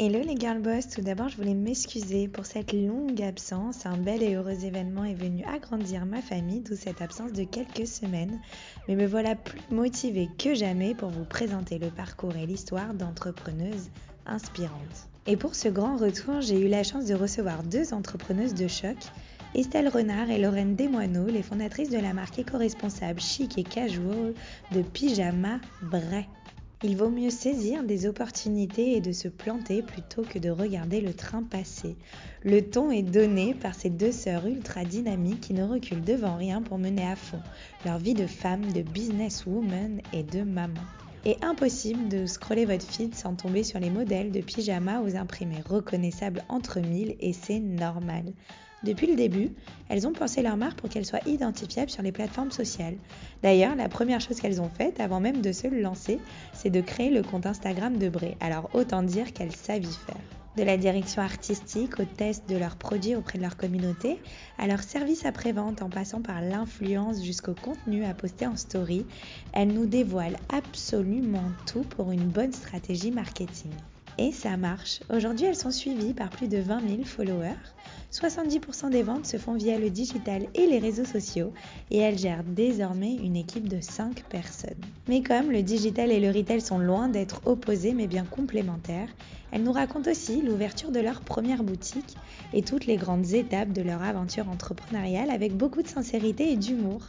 Hello les girl boss, tout d'abord je voulais m'excuser pour cette longue absence. Un bel et heureux événement est venu agrandir ma famille, d'où cette absence de quelques semaines. Mais me voilà plus motivée que jamais pour vous présenter le parcours et l'histoire d'entrepreneuses inspirantes. Et pour ce grand retour, j'ai eu la chance de recevoir deux entrepreneuses de choc, Estelle Renard et Lorraine Desmoineaux, les fondatrices de la marque éco-responsable chic et casual de Pyjama Bray. Il vaut mieux saisir des opportunités et de se planter plutôt que de regarder le train passer. Le ton est donné par ces deux sœurs ultra dynamiques qui ne reculent devant rien pour mener à fond leur vie de femme, de businesswoman et de maman. Et impossible de scroller votre feed sans tomber sur les modèles de pyjama aux imprimés reconnaissables entre mille et c'est normal. Depuis le début, elles ont pensé leur marque pour qu'elle soit identifiable sur les plateformes sociales. D'ailleurs, la première chose qu'elles ont faite avant même de se lancer, c'est de créer le compte Instagram de Bray. Alors autant dire qu'elles savent y faire. De la direction artistique au test de leurs produits auprès de leur communauté, à leur service après-vente en passant par l'influence jusqu'au contenu à poster en story, elles nous dévoilent absolument tout pour une bonne stratégie marketing. Et ça marche. Aujourd'hui, elles sont suivies par plus de 20 000 followers. 70% des ventes se font via le digital et les réseaux sociaux et elles gèrent désormais une équipe de 5 personnes. Mais comme le digital et le retail sont loin d'être opposés mais bien complémentaires, elles nous racontent aussi l'ouverture de leur première boutique et toutes les grandes étapes de leur aventure entrepreneuriale avec beaucoup de sincérité et d'humour.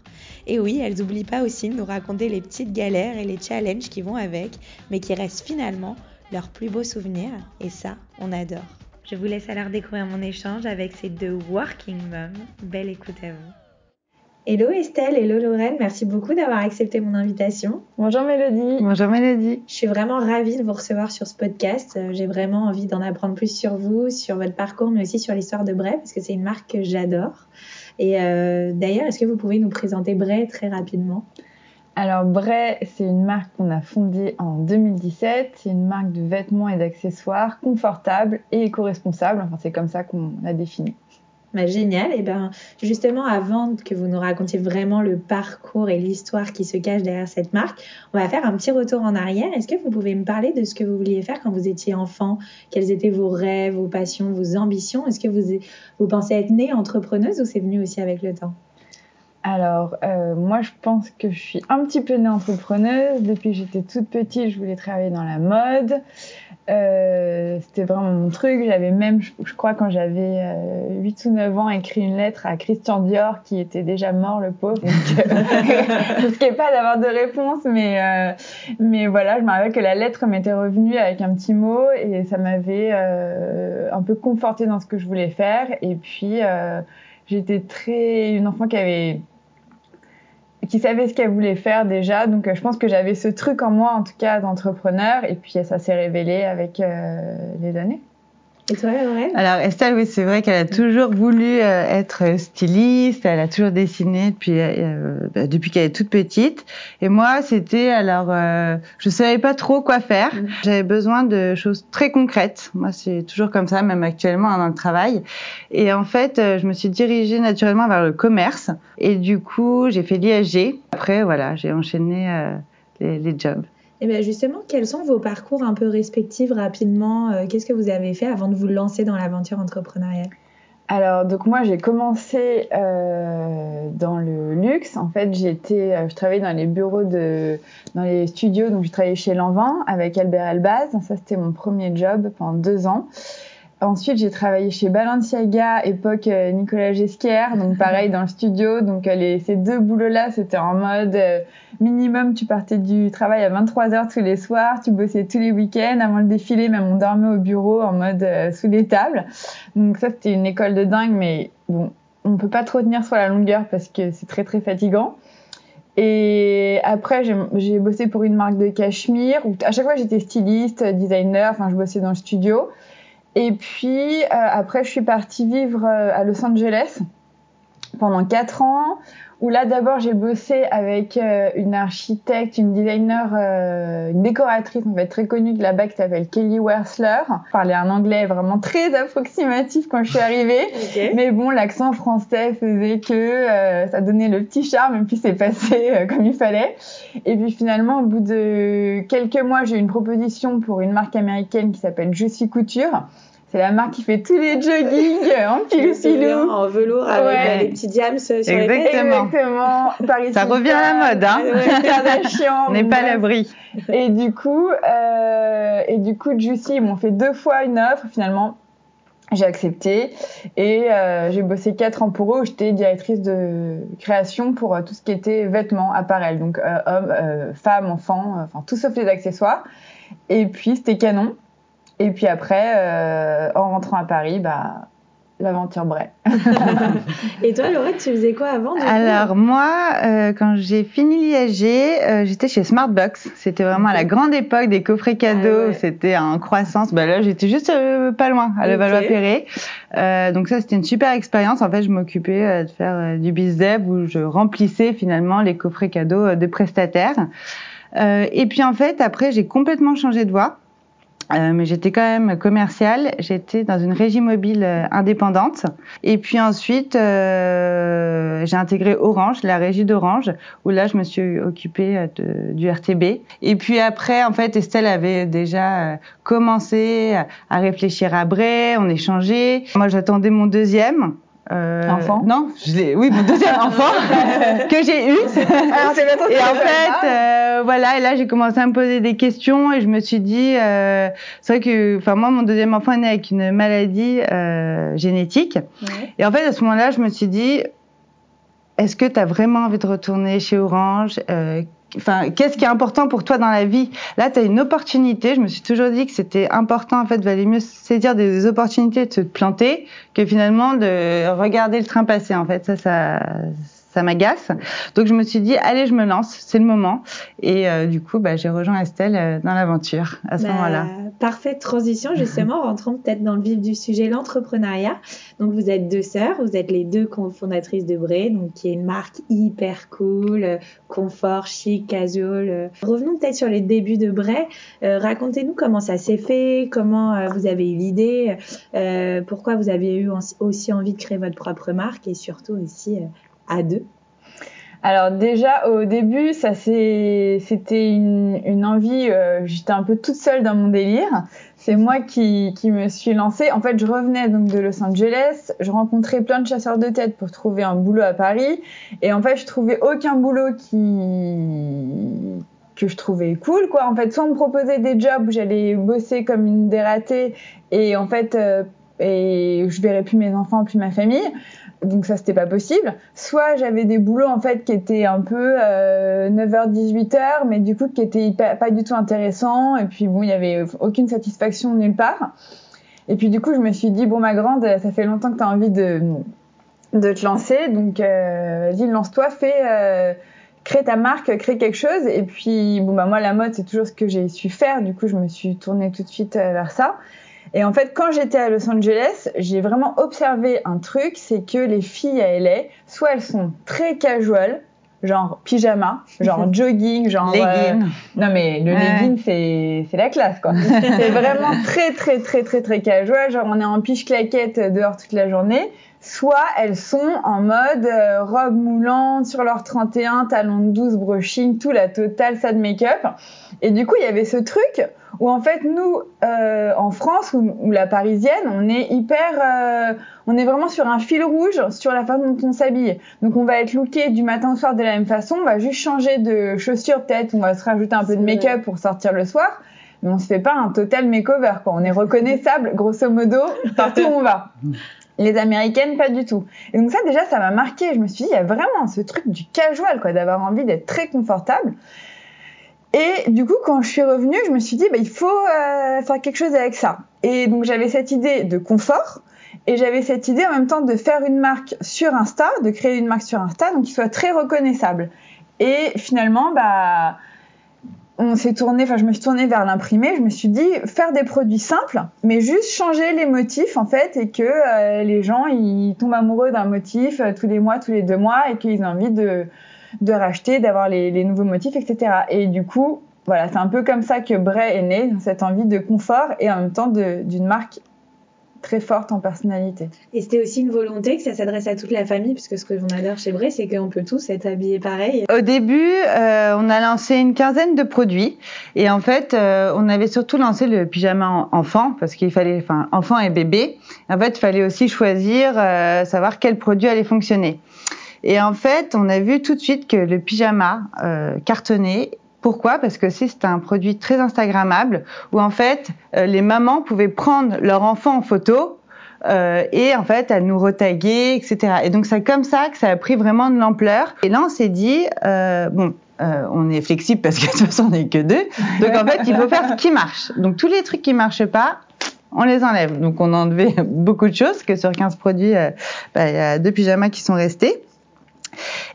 Et oui, elles n'oublient pas aussi de nous raconter les petites galères et les challenges qui vont avec, mais qui restent finalement leurs plus beaux souvenirs et ça, on adore. Je vous laisse alors découvrir mon échange avec ces deux working moms. Belle écoute à vous. Hello Estelle, hello Lorraine, merci beaucoup d'avoir accepté mon invitation. Bonjour Mélodie. Bonjour Mélodie. Je suis vraiment ravie de vous recevoir sur ce podcast. Euh, j'ai vraiment envie d'en apprendre plus sur vous, sur votre parcours, mais aussi sur l'histoire de Bray, parce que c'est une marque que j'adore. Et euh, d'ailleurs, est-ce que vous pouvez nous présenter Bray très rapidement? Alors Bray, c'est une marque qu'on a fondée en 2017. C'est une marque de vêtements et d'accessoires confortables et éco-responsables. Enfin, c'est comme ça qu'on l'a défini. Bah, génial. Et ben justement, avant que vous nous racontiez vraiment le parcours et l'histoire qui se cache derrière cette marque, on va faire un petit retour en arrière. Est-ce que vous pouvez me parler de ce que vous vouliez faire quand vous étiez enfant? Quels étaient vos rêves, vos passions, vos ambitions? Est-ce que vous, vous pensez être née entrepreneuse ou c'est venu aussi avec le temps? Alors, euh, moi, je pense que je suis un petit peu née entrepreneuse. Depuis que j'étais toute petite, je voulais travailler dans la mode. Euh, c'était vraiment mon truc. J'avais même, je, crois, quand j'avais 8 euh, ou 9 ans, écrit une lettre à Christian Dior, qui était déjà mort, le pauvre. Donc, je risquais pas d'avoir de réponse, mais, mais voilà, je me rappelle que la lettre m'était revenue avec un petit mot et ça m'avait un peu conforté dans ce que je voulais faire. Et puis, j'étais très une enfant qui avait qui savait ce qu'elle voulait faire déjà. Donc, euh, je pense que j'avais ce truc en moi, en tout cas, d'entrepreneur. Et puis, ça s'est révélé avec euh, les années. Et toi, Lorraine? Alors, Estelle, oui, c'est vrai qu'elle a toujours voulu euh, être styliste. Elle a toujours dessiné depuis, euh, bah, depuis qu'elle est toute petite. Et moi, c'était alors, euh, je savais pas trop quoi faire. Mm. J'avais besoin de choses très concrètes. Moi, c'est toujours comme ça, même actuellement dans le travail. Et en fait, je me suis dirigée naturellement vers le commerce. Et du coup, j'ai fait l'ISG. Après, voilà, j'ai enchaîné les, les jobs. Et eh bien justement, quels sont vos parcours un peu respectifs rapidement euh, Qu'est-ce que vous avez fait avant de vous lancer dans l'aventure entrepreneuriale? Alors donc moi j'ai commencé euh, dans le luxe. En fait j'étais, euh, je travaillais dans les bureaux de, dans les studios. Donc j'ai travaillé chez Lanvin avec Albert Elbaz. Ça c'était mon premier job pendant deux ans. Ensuite, j'ai travaillé chez Balenciaga, époque euh, Nicolas Gesquière, donc pareil dans le studio. Donc euh, ces deux boulots-là, c'était en mode euh, minimum, tu partais du travail à 23 heures tous les soirs, tu bossais tous les week-ends. Avant le défilé, même on dormait au bureau en mode sous les tables. Donc ça, c'était une école de dingue, mais bon, on peut pas trop tenir sur la longueur parce que c'est très très fatigant. Et après, j'ai bossé pour une marque de cachemire où à chaque fois j'étais styliste, designer, enfin je bossais dans le studio. Et puis après, je suis partie vivre à Los Angeles pendant quatre ans où là d'abord j'ai bossé avec euh, une architecte, une designer, euh, une décoratrice en fait très connue de là-bas qui s'appelle Kelly Wersler. Je parlais un anglais vraiment très approximatif quand je suis arrivée, mais bon l'accent français faisait que euh, ça donnait le petit charme et puis c'est passé comme il fallait. Et puis finalement au bout de quelques mois j'ai eu une proposition pour une marque américaine qui s'appelle Juicy Couture c'est la marque qui fait tous les joggings en pilou En velours avec ouais. les petits diams sur Exactement. les. Exactement. Paris Ça revient à la mode, hein. On n'est pas à l'abri. Et du coup, euh, et du coup, Juicy, ils m'ont fait deux fois une offre finalement. J'ai accepté et euh, j'ai bossé quatre ans pour eux où j'étais directrice de création pour euh, tout ce qui était vêtements, appareils, donc euh, hommes, euh, femmes, enfants, euh, enfin tout sauf les accessoires. Et puis c'était canon. Et puis après, euh, en rentrant à Paris, bah, l'aventure Bray. et toi, Laurette, tu faisais quoi avant Alors moi, euh, quand j'ai fini l'IAG, euh, j'étais chez Smartbox. C'était vraiment à la grande époque des coffrets cadeaux. Ah ouais. C'était en croissance. Bah là, j'étais juste euh, pas loin, à Levallois-Perret. Euh, donc ça, c'était une super expérience. En fait, je m'occupais euh, de faire du bizdev où je remplissais finalement les coffrets cadeaux de prestataires. et puis en fait, après, j'ai complètement changé de voie. Euh, mais j'étais quand même commerciale. J'étais dans une régie mobile euh, indépendante. Et puis ensuite, euh, j'ai intégré Orange, la régie d'Orange, où là, je me suis occupée euh, de, du RTB. Et puis après, en fait, Estelle avait déjà commencé à réfléchir à Bray. On échangeait. Moi, j'attendais mon deuxième. Euh, enfant? Non, je l'ai. Oui, mon deuxième enfant que j'ai eu. Alors, et en fait, euh, voilà, et là j'ai commencé à me poser des questions et je me suis dit, euh, c'est vrai que, enfin moi, mon deuxième enfant est né avec une maladie euh, génétique. Ouais. Et en fait, à ce moment-là, je me suis dit, est-ce que tu as vraiment envie de retourner chez Orange euh, Enfin, qu'est-ce qui est important pour toi dans la vie? Là, tu as une opportunité. Je me suis toujours dit que c'était important, en fait, valait mieux saisir des opportunités de se planter que finalement de regarder le train passer. En fait, ça, ça, ça m'agace. Donc, je me suis dit, allez, je me lance, c'est le moment. Et euh, du coup, bah, j'ai rejoint Estelle euh, dans l'aventure à ce bah, moment-là. Parfaite transition, justement. Rentrons peut-être dans le vif du sujet, l'entrepreneuriat. Donc, vous êtes deux sœurs, vous êtes les deux cofondatrices de Bray, donc qui est une marque hyper cool, euh, confort, chic, casual. Revenons peut-être sur les débuts de Bray. Euh, Racontez-nous comment ça s'est fait, comment euh, vous avez eu l'idée, euh, pourquoi vous avez eu aussi envie de créer votre propre marque et surtout aussi à deux alors déjà au début, ça c'était une, envie. Euh, J'étais un peu toute seule dans mon délire. C'est moi qui, qui me suis lancée. En fait, je revenais donc de Los Angeles. Je rencontrais plein de chasseurs de tête pour trouver un boulot à Paris. Et en fait, je trouvais aucun boulot qui que je trouvais cool quoi en fait soit on me proposait des jobs où j'allais bosser comme une dératée et en fait euh, et je verrais plus mes enfants plus ma famille donc ça c'était pas possible. Soit j'avais des boulots en fait qui étaient un peu euh, 9h 18h mais du coup qui étaient pas, du tout intéressants et puis bon il y avait aucune satisfaction nulle part. Et puis du coup je me suis dit bon ma grande ça fait longtemps que tu as envie de te lancer donc euh, vas-y lance-toi fais euh, crée ta marque, crée quelque chose et puis bon bah moi la mode c'est toujours ce que j'ai su faire du coup je me suis tournée tout de suite euh, vers ça. Et en fait, quand j'étais à Los Angeles, j'ai vraiment observé un truc, c'est que les filles à LA, soit elles sont très casual, genre pyjama, genre jogging, genre legging. Euh... non mais le ouais. legging c'est c'est la classe quoi. c'est vraiment très très très très très casual, genre on est en piche claquette dehors toute la journée. Soit elles sont en mode euh, robe moulante sur leur 31, talons de 12, brushing, tout la totale, ça de make-up. Et du coup, il y avait ce truc où en fait nous euh, en France ou, ou, la parisienne on est hyper euh, on est vraiment sur un fil rouge sur la façon dont on s'habille. Donc on va être looké du matin au soir de la même façon. On va juste changer de chaussures peut-être. On va se rajouter un peu de make-up pour sortir le soir. Mais on se fait pas un total makeover quoi. On est reconnaissable grosso modo partout où on va. Les américaines pas du tout. Et donc ça déjà ça m'a marqué. Je me suis dit il y a vraiment ce truc du casual quoi d'avoir envie d'être très confortable et du coup, quand je suis revenue, je me suis dit, bah, il faut euh, faire quelque chose avec ça. Et donc, j'avais cette idée de confort. Et j'avais cette idée en même temps de faire une marque sur Insta, de créer une marque sur Insta, donc qui soit très reconnaissable. Et finalement, bah, on s'est tourné, enfin je me suis tournée vers l'imprimé. Je me suis dit faire des produits simples, mais juste changer les motifs en fait, et que euh, les gens ils tombent amoureux d'un motif euh, tous les mois, tous les deux mois, et qu'ils ont envie de de racheter, d'avoir les, les nouveaux motifs, etc. Et du coup, voilà, c'est un peu comme ça que Bray est né, cette envie de confort et en même temps d'une marque très forte en personnalité. Et c'était aussi une volonté que ça s'adresse à toute la famille, puisque ce que on adore chez Bray, c'est qu'on peut tous être habillés pareil. Au début, euh, on a lancé une quinzaine de produits et en fait, euh, on avait surtout lancé le pyjama en- enfant parce qu'il fallait, enfin, enfant et bébé. En fait, il fallait aussi choisir, euh, savoir quel produit allait fonctionner. Et en fait, on a vu tout de suite que le pyjama euh, cartonnait. Pourquoi? Parce que c'est un produit très instagrammable où en fait euh, les mamans pouvaient prendre leur enfant en photo euh, et en fait à nous retaguer, etc. Et donc c'est comme ça que ça a pris vraiment de l'ampleur. Et là on s'est dit euh, bon. euh, on est flexible parce que de toute façon on n'est que deux. Donc en fait il faut faire ce qui marche. Donc tous les trucs qui marchent pas, on les enlève. Donc on a enlevé beaucoup de choses que sur 15 produits, euh, bah, il y a deux pyjamas qui sont restés.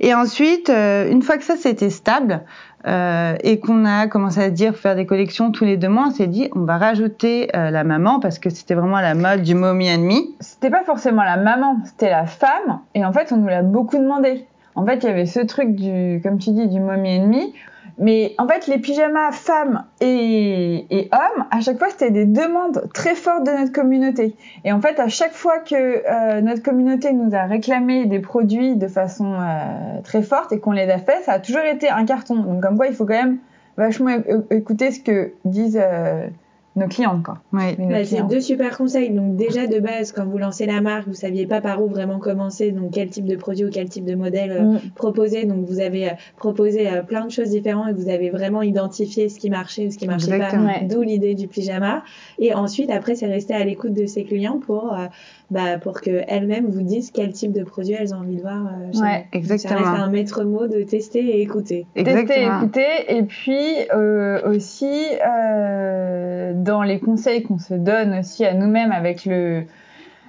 Et ensuite, euh, une fois que ça c'était stable euh, et qu'on a commencé à dire faire des collections tous les deux mois, on s'est dit on va rajouter euh, la maman parce que c'était vraiment la mode du mommy and me. C'était pas forcément la maman, c'était la femme. Et en fait, on nous l'a beaucoup demandé. En fait, il y avait ce truc du, comme tu dis, du mommy ennemi. Mais en fait, les pyjamas femmes et, hommes, à chaque fois, c'était des demandes très fortes de notre communauté. Et en fait, à chaque fois que euh, notre communauté nous a réclamé des produits de façon euh, très forte et qu'on les a fait, ça a toujours été un carton. Donc, comme quoi, il faut quand même vachement écouter ce que disent euh, nos clientes, quoi. Oui. Nos Bah, c'est clients. deux super conseils. Donc déjà de base, quand vous lancez la marque, vous saviez pas par où vraiment commencer, donc quel type de produit ou quel type de modèle euh, Mm. proposer. Donc vous avez euh, proposé euh, plein de choses différentes et vous avez vraiment identifié ce qui marchait ou ce qui marchait Exactement. pas. Ouais. D'où l'idée du pyjama. Et ensuite, après, c'est rester à l'écoute de ses clients pour euh, bah, pour que elles-mêmes vous disent quel type de produit elles ont envie de voir. euh, chez Ouais, vous. Donc, Ça exactement. reste un maître mot de tester et écouter. Tester, Exactement. écouter, et puis euh, aussi euh, dans les conseils qu'on se donne aussi à nous-mêmes avec le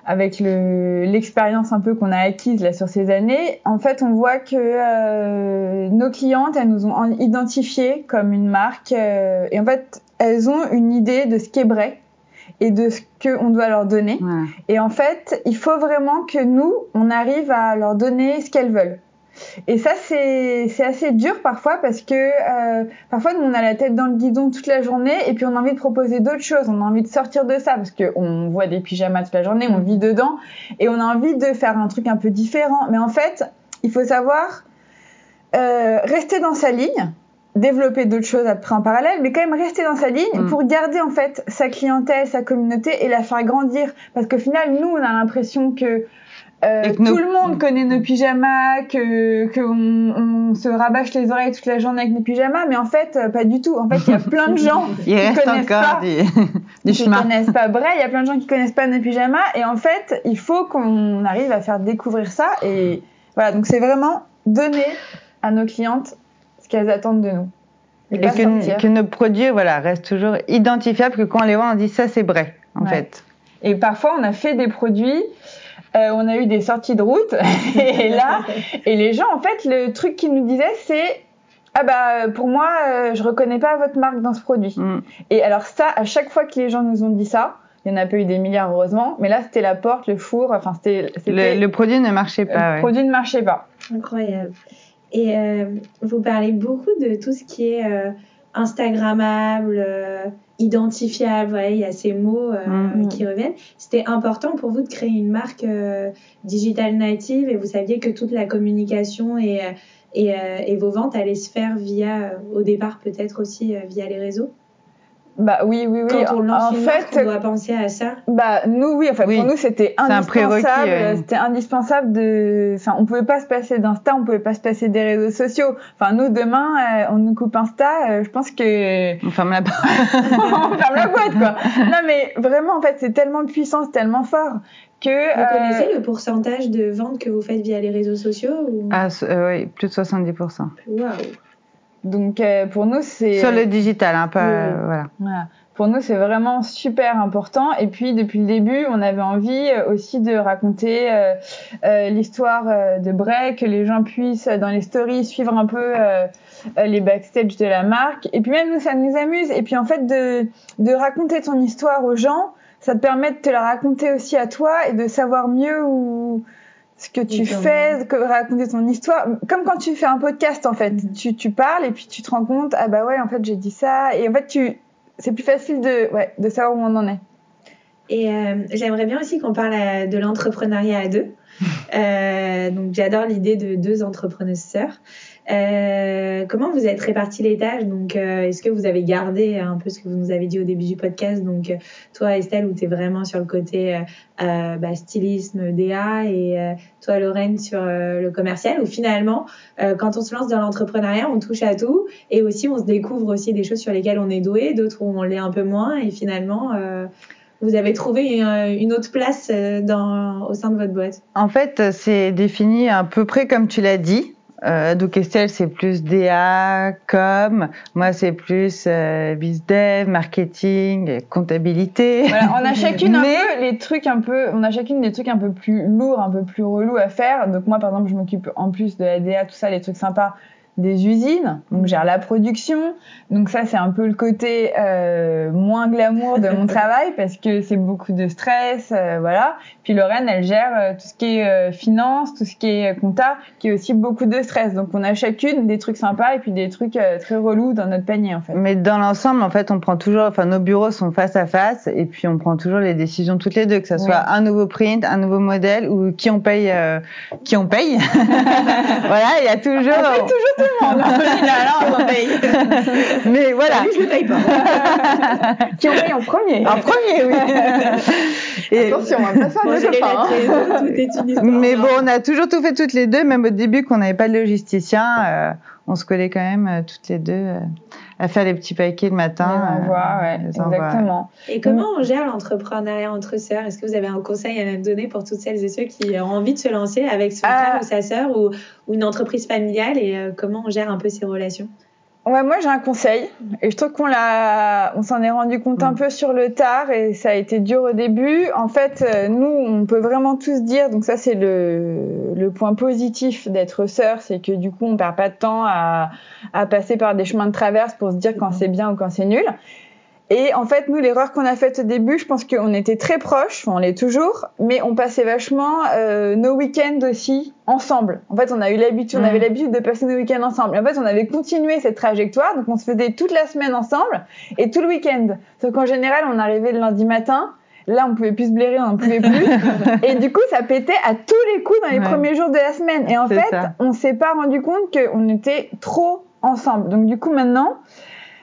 avec le l'expérience un peu qu'on a acquise là sur ces années, en fait, on voit que euh, nos clientes, elles nous ont en- identifié comme une marque euh, et en fait, elles ont une idée de ce qu'est Bray et de ce qu'on doit leur donner. Et en fait, il faut vraiment que nous, on arrive à leur donner ce qu'elles veulent. Et ça, c'est assez dur parfois parce que euh, parfois, nous, on a la tête dans le guidon toute la journée et puis on a envie de proposer d'autres choses. On a envie de sortir de ça parce que on voit des pyjamas toute la journée, on vit dedans et on a envie de faire un truc un peu différent. Mais en fait, il faut savoir euh, rester dans sa ligne développer d'autres choses après en parallèle, mais quand même rester dans sa ligne Mm. pour garder en fait sa clientèle, sa communauté et la faire grandir. Parce qu'au final, nous, on a l'impression que euh, tout nos- le monde connaît nos pyjamas, que qu'on on se rabâche les oreilles toute la journée avec nos pyjamas, mais en fait, euh, pas du tout. En fait, il y a plein de gens qui connaissent pas du, du qui chemin. connaissent pas il y a plein de gens qui connaissent pas nos pyjamas et en fait, il faut qu'on arrive à faire découvrir ça et voilà, donc c'est vraiment donner à nos clientes ce qu'elles attendent de nous. Et, que, nos produits voilà, restent toujours identifiables, que quand on les voit, on dit ça c'est vrai, en Ouais. fait. Et parfois, on a fait des produits, euh, on a eu des sorties de route et là, et les gens, en fait, le truc qu'ils nous disaient, c'est ah bah pour moi, euh, je reconnais pas votre marque dans ce produit. Mm. Et alors ça, à chaque fois que les gens nous ont dit ça, il y en a pas eu des milliards heureusement, mais là c'était la porte, le four, enfin c'était Le, le produit ne marchait le pas. ouais. produit ne marchait pas. Incroyable. Et euh, vous parlez beaucoup de tout ce qui est euh, Instagrammable, euh, identifiable. Voilà, il y a ces mots euh, Mhm. qui reviennent. C'était important pour vous de créer une marque euh, digital native et vous saviez que toute la communication et, euh, et, euh, et vos ventes allaient se faire via, au départ peut-être aussi via les réseaux? Bah oui, oui, oui. Quand on lance en une fait, marque, on doit penser à ça. Bah nous oui, enfin Oui. pour nous c'était un indispensable. prérequis, ouais. C'était indispensable de, enfin on pouvait pas se passer d'Insta, on pouvait pas se passer des réseaux sociaux. Enfin nous demain euh, on nous coupe Insta, euh, je pense que On ferme la porte. on ferme la boîte quoi. Non mais vraiment en fait c'est tellement puissant, c'est tellement fort que. Vous euh, connaissez le pourcentage de ventes que vous faites via les réseaux sociaux ou... Ah, euh, oui, plus de 70%. Waouh. Donc euh, pour nous c'est. Sur le digital, hein, pas. Oui. euh, voilà. Voilà. Pour nous, c'est vraiment super important. Et puis, depuis le début, on avait envie aussi de raconter euh, euh, l'histoire euh, de Bray, que les gens puissent, dans les stories, suivre un peu euh, les backstage de la marque. Et puis même nous, ça nous amuse. Et puis en fait, de, de raconter ton histoire aux gens, ça te permet de te la raconter aussi à toi et de savoir mieux où ce que tu fais, que raconter ton histoire. Comme quand tu fais un podcast, en fait. Mhm. Tu, tu parles et puis tu te rends compte, ah bah ouais, en fait, j'ai dit ça. Et en fait, tu, c'est plus facile de, ouais, de savoir où on en est. Et euh, j'aimerais bien aussi qu'on parle euh, de l'entrepreneuriat à deux. Euh, donc j'adore l'idée de deux entrepreneuses sœurs. Euh, comment vous êtes réparti les tâches? Donc euh, est-ce que vous avez gardé un peu ce que vous nous avez dit au début du podcast? Donc euh, toi Estelle où tu es vraiment sur le côté euh, euh, bah, stylisme, DA et euh, toi Lorraine sur euh, le commercial ou finalement euh, quand on se lance dans l'entrepreneuriat on touche à tout et aussi on se découvre aussi des choses sur lesquelles on est doué, d'autres où on l'est un peu moins et finalement euh, vous avez trouvé une, autre place euh, dans, au sein de votre boîte. En fait, c'est défini à peu près comme tu l'as dit. Euh, donc Estelle, c'est plus DA, com. Moi, c'est plus euh, bizdev, marketing, comptabilité. Voilà, on a chacune un Mais- peu les trucs un peu, on a chacune des trucs un peu plus lourds, un peu plus relous à faire. Donc moi, par exemple, je m'occupe en plus de la DA, tout ça, les trucs sympas des usines. Donc je gère la production. Donc ça, c'est un peu le côté euh, moins glamour de mon travail parce que c'est beaucoup de stress, euh, voilà. Puis Lorraine, elle gère euh, tout ce qui est euh, finance, tout ce qui est euh, compta, qui est aussi beaucoup de stress. Donc on a chacune des trucs sympas et puis des trucs euh, très relous dans notre panier en fait. Mais dans l'ensemble, en fait, on prend toujours, enfin, nos bureaux sont face à face et puis on prend toujours les décisions toutes les deux, que ça soit un nouveau print, un nouveau modèle ou qui on paye, euh, qui on paye. voilà, il y a toujours. On toujours on paye. Mais voilà. Lui, je le paye pas. qui on paye en premier. En premier, oui. Et- Attention, on va pas faire de hein. lettres, tout est une histoire. Mais bon, on a toujours tout fait toutes les deux, même au début qu'on n'avait pas de logisticien, euh, on se collait quand même euh, toutes les deux euh, à faire les petits paquets le matin. Les envois, ouais, les envois. exactement. Et comment on gère l'entrepreneuriat entre sœurs? Est-ce que vous avez un conseil à nous donner pour toutes celles et ceux qui ont envie de se lancer avec son Ah. frère ou sa sœur ou, ou une entreprise familiale? Et euh, comment on gère un peu ces relations? Ouais, moi j'ai un conseil et je trouve qu'on l'a, on s'en est rendu compte un Mm. peu sur le tard et ça a été dur au début. En fait, euh, nous, on peut vraiment tous dire, donc ça c'est le, le point positif d'être sœur, c'est que du coup on perd pas de temps à, à passer par des chemins de traverse pour se dire quand c'est bien ou quand c'est nul. Et en fait, nous, l'erreur qu'on a faite au début, je pense qu'on était très proches, on l'est toujours, mais on passait vachement euh, nos week-ends aussi ensemble. En fait, on a eu l'habitude, on Mm. avait l'habitude de passer nos week-ends ensemble. Et en fait, on avait continué cette trajectoire, donc on se faisait toute la semaine ensemble et tout le week-end. Sauf qu'en général, on arrivait le lundi matin. Là, on pouvait plus se blairer, on n'en pouvait plus. et du coup, ça pétait à tous les coups dans les Ouais. premiers jours de la semaine. Et en fait, ça. on s'est pas rendu compte qu'on était trop ensemble. Donc du coup, maintenant,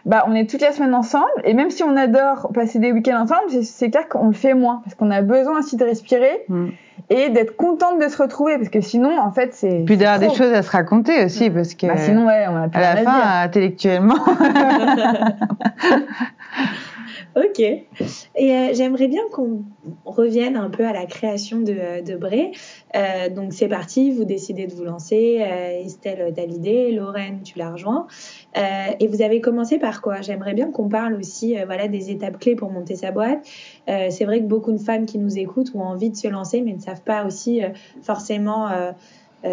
bah, on est toute la semaine ensemble, et même si on adore passer des week-ends ensemble, c'est- clair qu'on le fait moins, parce qu'on a besoin aussi de respirer Mm. et d'être contente de se retrouver, parce que sinon, en fait, c'est. Puis d'avoir des choses à se raconter aussi, parce que Bah, sinon, ouais, on a plus à la fin, dire. intellectuellement, Ok. Et euh, j'aimerais bien qu'on revienne un peu à la création de, de Bray. Euh, donc c'est parti, vous décidez de vous lancer. Euh, Estelle, t'as l'idée. Lorraine, tu la rejoins. Euh, et vous avez commencé par quoi? J'aimerais bien qu'on parle aussi euh, voilà, des étapes clés pour monter sa boîte. Euh, c'est vrai que beaucoup de femmes qui nous écoutent ont envie de se lancer, mais ne savent pas aussi forcément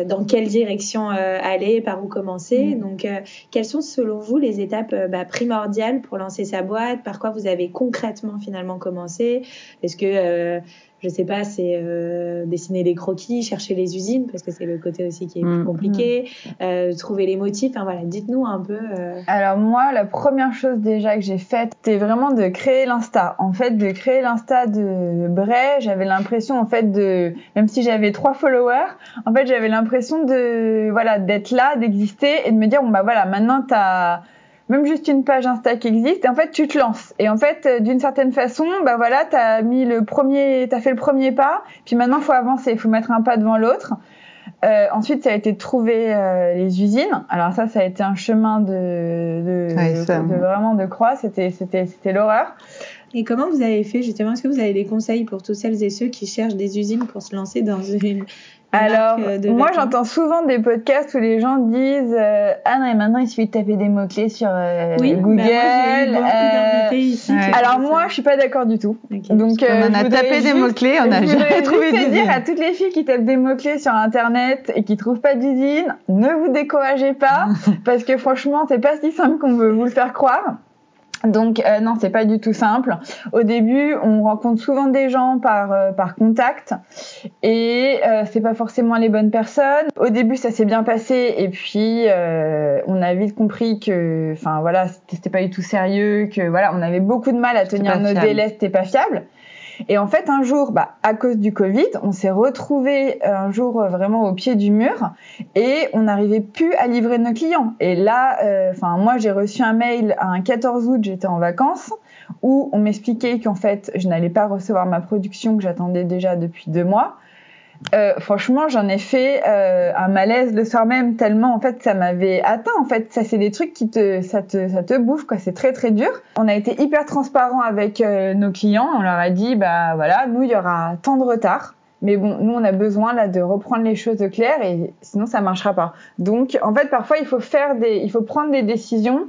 dans quelle direction aller, par où commencer. Mm. Donc, quelles sont selon vous les étapes bah, primordiales pour lancer sa boîte? Par quoi vous avez concrètement finalement commencé? Est-ce que, je sais pas, c'est euh, dessiner les croquis, chercher les usines, parce que c'est le côté aussi qui est plus Mm. compliqué, euh, trouver les motifs. Enfin voilà, dites-nous un peu. euh, Alors moi, la première chose déjà que j'ai faite, c'était vraiment de créer l'Insta. En fait, de créer l'Insta de Bray, j'avais l'impression en fait de, même si j'avais trois followers, en fait j'avais l'impression de, voilà, d'être là, d'exister et de me dire bon bah voilà, maintenant t'as même juste une page Insta qui existe et en fait tu te lances. Et en fait, euh, d'une certaine façon, bah voilà, t'as mis le premier, t'as fait le premier pas, puis maintenant faut avancer, faut mettre un pas devant l'autre. Euh, ensuite, ça a été de trouver euh, les usines. Alors ça, ça a été un chemin de, de, Ouais, de- de vraiment de croix. C'était, c'était, c'était l'horreur. Et comment vous avez fait justement? Est-ce que vous avez des conseils pour tous celles et ceux qui cherchent des usines pour se lancer dans une alors, de moi j'entends souvent des podcasts où les gens disent euh, Ah non, et maintenant il suffit de taper des mots-clés sur euh, Oui, bah, Google. moi, j'ai eu beaucoup euh, d'invités ici. ouais. Alors moi ça. je suis pas d'accord du tout. Ok. Donc On euh, a tapé des mots-clés, on voudrais jamais trouvé te dire d'usine. à toutes les filles qui tapent des mots-clés sur internet et qui trouvent pas d'usine, ne vous découragez pas parce que franchement c'est pas si simple qu'on veut vous le faire croire. Donc euh, non, c'est pas du tout simple. Au début, on rencontre souvent des gens par euh, par contact et euh, c'est pas forcément les bonnes personnes. Au début, ça s'est bien passé et puis euh, on a vite compris que, enfin voilà, c'était pas du tout sérieux, que voilà, on avait beaucoup de mal à tenir nos fiable. délais, c'était pas fiable. Et en fait, un jour, bah, à cause du Covid, on s'est retrouvé un jour euh, vraiment au pied du mur et on n'arrivait plus à livrer nos clients. Et là, euh, enfin moi, j'ai reçu un mail un 14 août, j'étais en vacances, où on m'expliquait qu'en fait, je n'allais pas recevoir ma production que j'attendais déjà depuis deux mois. Euh, franchement, j'en ai fait euh, un malaise le soir même tellement en fait ça m'avait atteint. En fait, ça c'est des trucs qui te ça te ça te bouffe quoi. C'est très très dur. On a été hyper transparent avec euh, nos clients. On leur a dit bah voilà, nous il y aura tant de retard. Mais bon, nous on a besoin là de reprendre les choses au clair et sinon ça marchera pas. Donc en fait parfois il faut faire des il faut prendre des décisions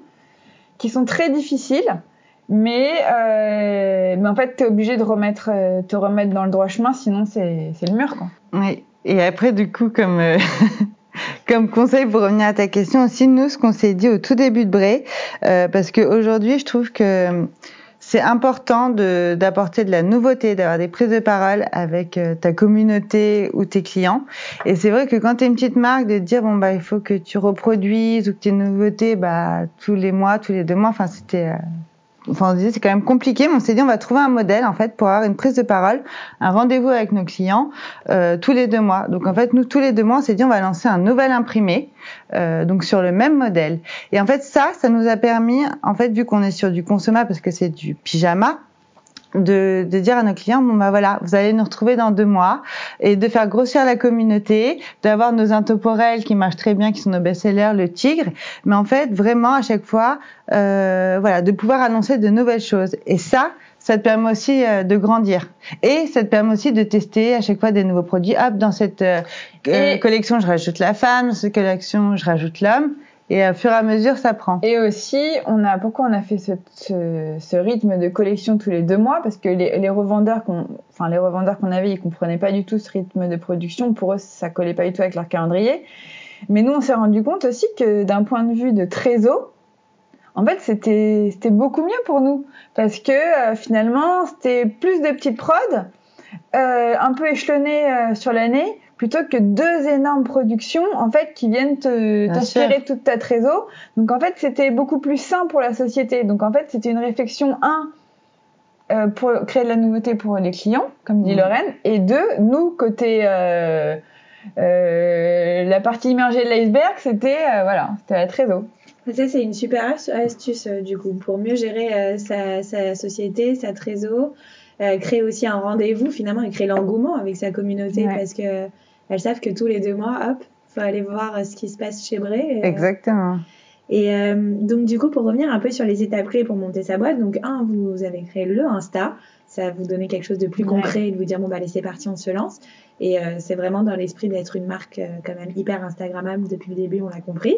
qui sont très difficiles. Mais, euh, mais en fait, t'es obligé de remettre, euh, te remettre dans le droit chemin, sinon c'est le mur, quoi. Oui. Et après, du coup, comme, euh, comme conseil pour revenir à ta question aussi, nous, ce qu'on s'est dit au tout début de Bray, euh, parce qu'aujourd'hui, je trouve que c'est important d'apporter de, la nouveauté, d'avoir des prises de parole avec euh, ta communauté ou tes clients. Et c'est vrai que quand tu es une petite marque, de te dire, bon, bah, il faut que tu reproduises ou que tu aies une nouveauté bah, tous les mois, tous les deux mois, enfin, c'était... Enfin, on disait c'est quand même compliqué, mais on s'est dit on va trouver un modèle en fait pour avoir une prise de parole, un rendez-vous avec nos clients euh, tous les deux mois. Donc en fait nous tous les deux mois on s'est dit on va lancer un nouvel imprimé, euh, donc sur le même modèle. Et en fait ça, ça nous a permis en fait vu qu'on est sur du consommable parce que c'est du pyjama, de, de dire à nos clients bon bah voilà vous allez nous retrouver dans deux mois et de faire grossir la communauté d'avoir nos intemporels qui marchent très bien qui sont nos best-sellers le tigre. Mais en fait vraiment à chaque fois euh, voilà de pouvoir annoncer de nouvelles choses. Et ça ça te permet aussi euh, de grandir. Et ça te permet aussi de tester à chaque fois des nouveaux produits. Hop dans cette euh, collection je rajoute la femme dans cette collection je rajoute l'homme et au fur et à mesure ça prend Et aussi, on a pourquoi on a fait ce, rythme de collection tous les deux mois? Parce que les, revendeurs qu'on, enfin les revendeurs qu'on avait, ils comprenaient pas du tout ce rythme de production. Pour eux, ça collait pas du tout avec leur calendrier. Mais nous, on s'est rendu compte aussi que d'un point de vue de trésor, en fait, c'était c'était beaucoup mieux pour nous parce que euh, finalement, c'était plus de petites prods, euh, un peu échelonnées euh, sur l'année, plutôt que deux énormes productions en fait qui viennent sûr. toute ta trésor. Donc en fait, c'était beaucoup plus sain pour la société. Donc en fait, c'était une réflexion un euh, pour créer de la nouveauté pour les clients, comme dit Mhm. Lorraine, et deux, nous côté euh, euh, la partie immergée de l'iceberg, c'était euh, voilà, c'était la trésor. Ça, c'est une super as- astuce, euh, du coup, pour mieux gérer euh, sa, sa société, sa trésor, euh, créer aussi un rendez-vous, finalement, et créer l'engouement avec sa communauté, Ouais. parce que euh, elles savent que tous les deux mois, hop, faut aller voir ce qui se passe chez Bray. euh, exactement Et euh, donc, du coup, pour revenir un peu sur les étapes clés pour monter sa boîte, donc, un, vous avez créé le Insta. Ça va vous donner quelque chose de plus Ouais. concret et de vous dire, bon, bah, allez, c'est parti, on se lance. Et euh, c'est vraiment dans l'esprit d'être une marque euh, quand même hyper Instagrammable depuis le début, on l'a compris.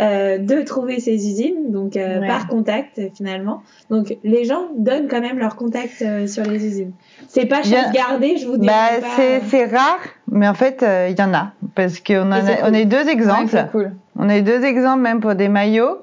Euh, de trouver ses usines, donc euh, Ouais. par contact, euh, finalement. Donc, les gens donnent quand même leur contact euh, sur les usines. C'est pas gardée, je vous dis. Bah, c'est rare, mais en fait, euh, il y en a. Parce qu'on cool. on a eu deux Ouais, exemples. c'est cool. on a eu deux exemples même pour des maillots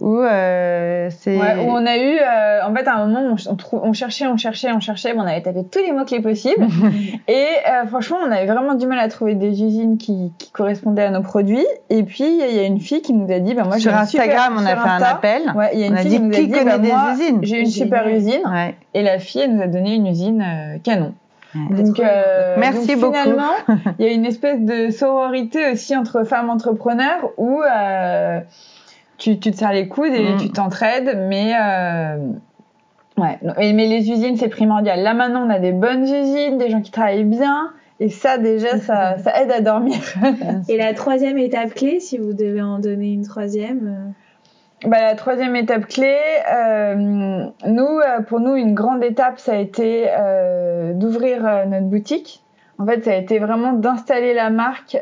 où euh, c'est. Ouais, où on a eu, euh, en fait, à un moment, on, on, cherchait, on cherchait, on cherchait, mais on avait tapé tous les mots-clés possibles. et euh, franchement, on avait vraiment du mal à trouver des usines qui, qui correspondaient à nos produits. Et puis, il y a une fille qui nous a dit, bah, moi, Sur super- Instagram, on a fait un appel. Ouais, il y a une On a fille dit, qui nous a qui dit, connaît bah, des moi, usines J'ai une super usine. Ouais. Et la fille, elle nous a donné une usine canon. Donc, euh, Merci donc, beaucoup. Finalement, il y a une espèce de sororité aussi entre femmes entrepreneurs où euh, tu, tu te serres les coudes et Mm. tu t'entraides, mais euh, ouais. Mais les usines, c'est primordial. Là maintenant, on a des bonnes usines, des gens qui travaillent bien, et ça déjà, ça, ça aide à dormir. Et la troisième étape clé, si vous devez en donner une troisième. bah, la troisième étape clé, euh, nous, euh, pour nous, une grande étape, ça a été euh, d'ouvrir euh, notre boutique. En fait, ça a été vraiment d'installer la marque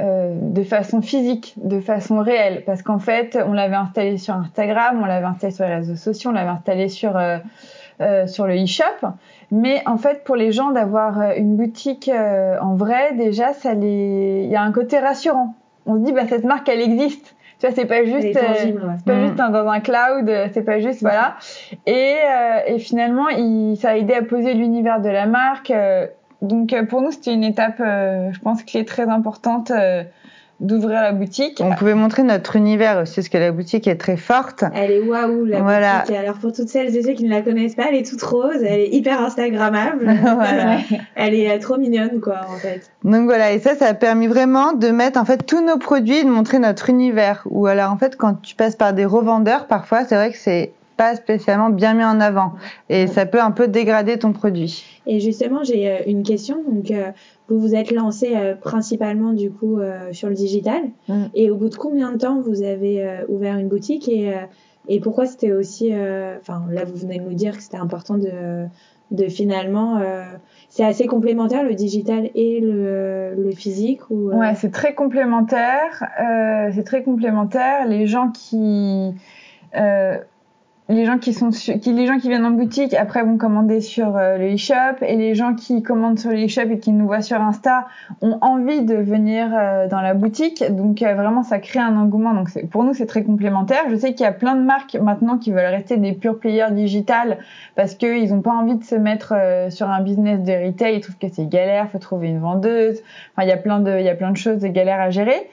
euh, de façon physique, de façon réelle, parce qu'en fait, on l'avait installé sur Instagram, on l'avait installé sur les réseaux sociaux, on l'avait installé sur euh, euh, sur le e-shop. Mais en fait, pour les gens, d'avoir une boutique en vrai, déjà, ça les, il y a un côté rassurant. On se dit, bah cette marque, elle existe. Tu vois, c'est pas juste, tangible, ouais. pas Mm. juste dans un cloud, c'est pas juste, voilà. Et, et finalement, il, ça a aidé à poser l'univers de la marque. Donc euh, pour nous, c'était une étape, euh, je pense, clé très importante euh, d'ouvrir la boutique. On pouvait montrer notre univers aussi, parce que la boutique est très forte. Elle est waouh la Voilà. boutique. Alors pour toutes celles et ceux qui ne la connaissent pas, elle est toute rose, elle est hyper instagrammable. Voilà. Elle est trop mignonne quoi en fait. Donc voilà, et ça, ça a permis vraiment de mettre en fait tous nos produits, de montrer notre univers. Ou alors en fait, quand tu passes par des revendeurs, parfois, c'est vrai que c'est pas spécialement bien mis en avant, et ça peut un peu dégrader ton produit. Et justement, j'ai euh, une question. Donc, euh, vous vous êtes lancé euh, principalement du coup sur le digital. Mm. Et au bout de combien de temps vous avez ouvert une boutique et, et pourquoi c'était aussi, enfin là vous venez de nous dire que c'était important de, de finalement, c'est assez complémentaire le digital et le, le physique ou. euh, Ouais, c'est très complémentaire. Euh, c'est très complémentaire. Les gens qui, euh, les gens qui sont, su- qui, les gens qui viennent en boutique après vont commander sur euh, le e-shop et les gens qui commandent sur le e-shop et qui nous voient sur Insta ont envie de venir euh, dans la boutique. Donc euh, vraiment, ça crée un engouement. Donc pour nous, c'est très complémentaire. Je sais qu'il y a plein de marques maintenant qui veulent rester des pure players digital parce qu'ils n'ont pas envie de se mettre sur un business de retail. Ils trouvent que c'est galère, faut trouver une vendeuse. Enfin, il y a plein de, il y a plein de choses, de galères à gérer.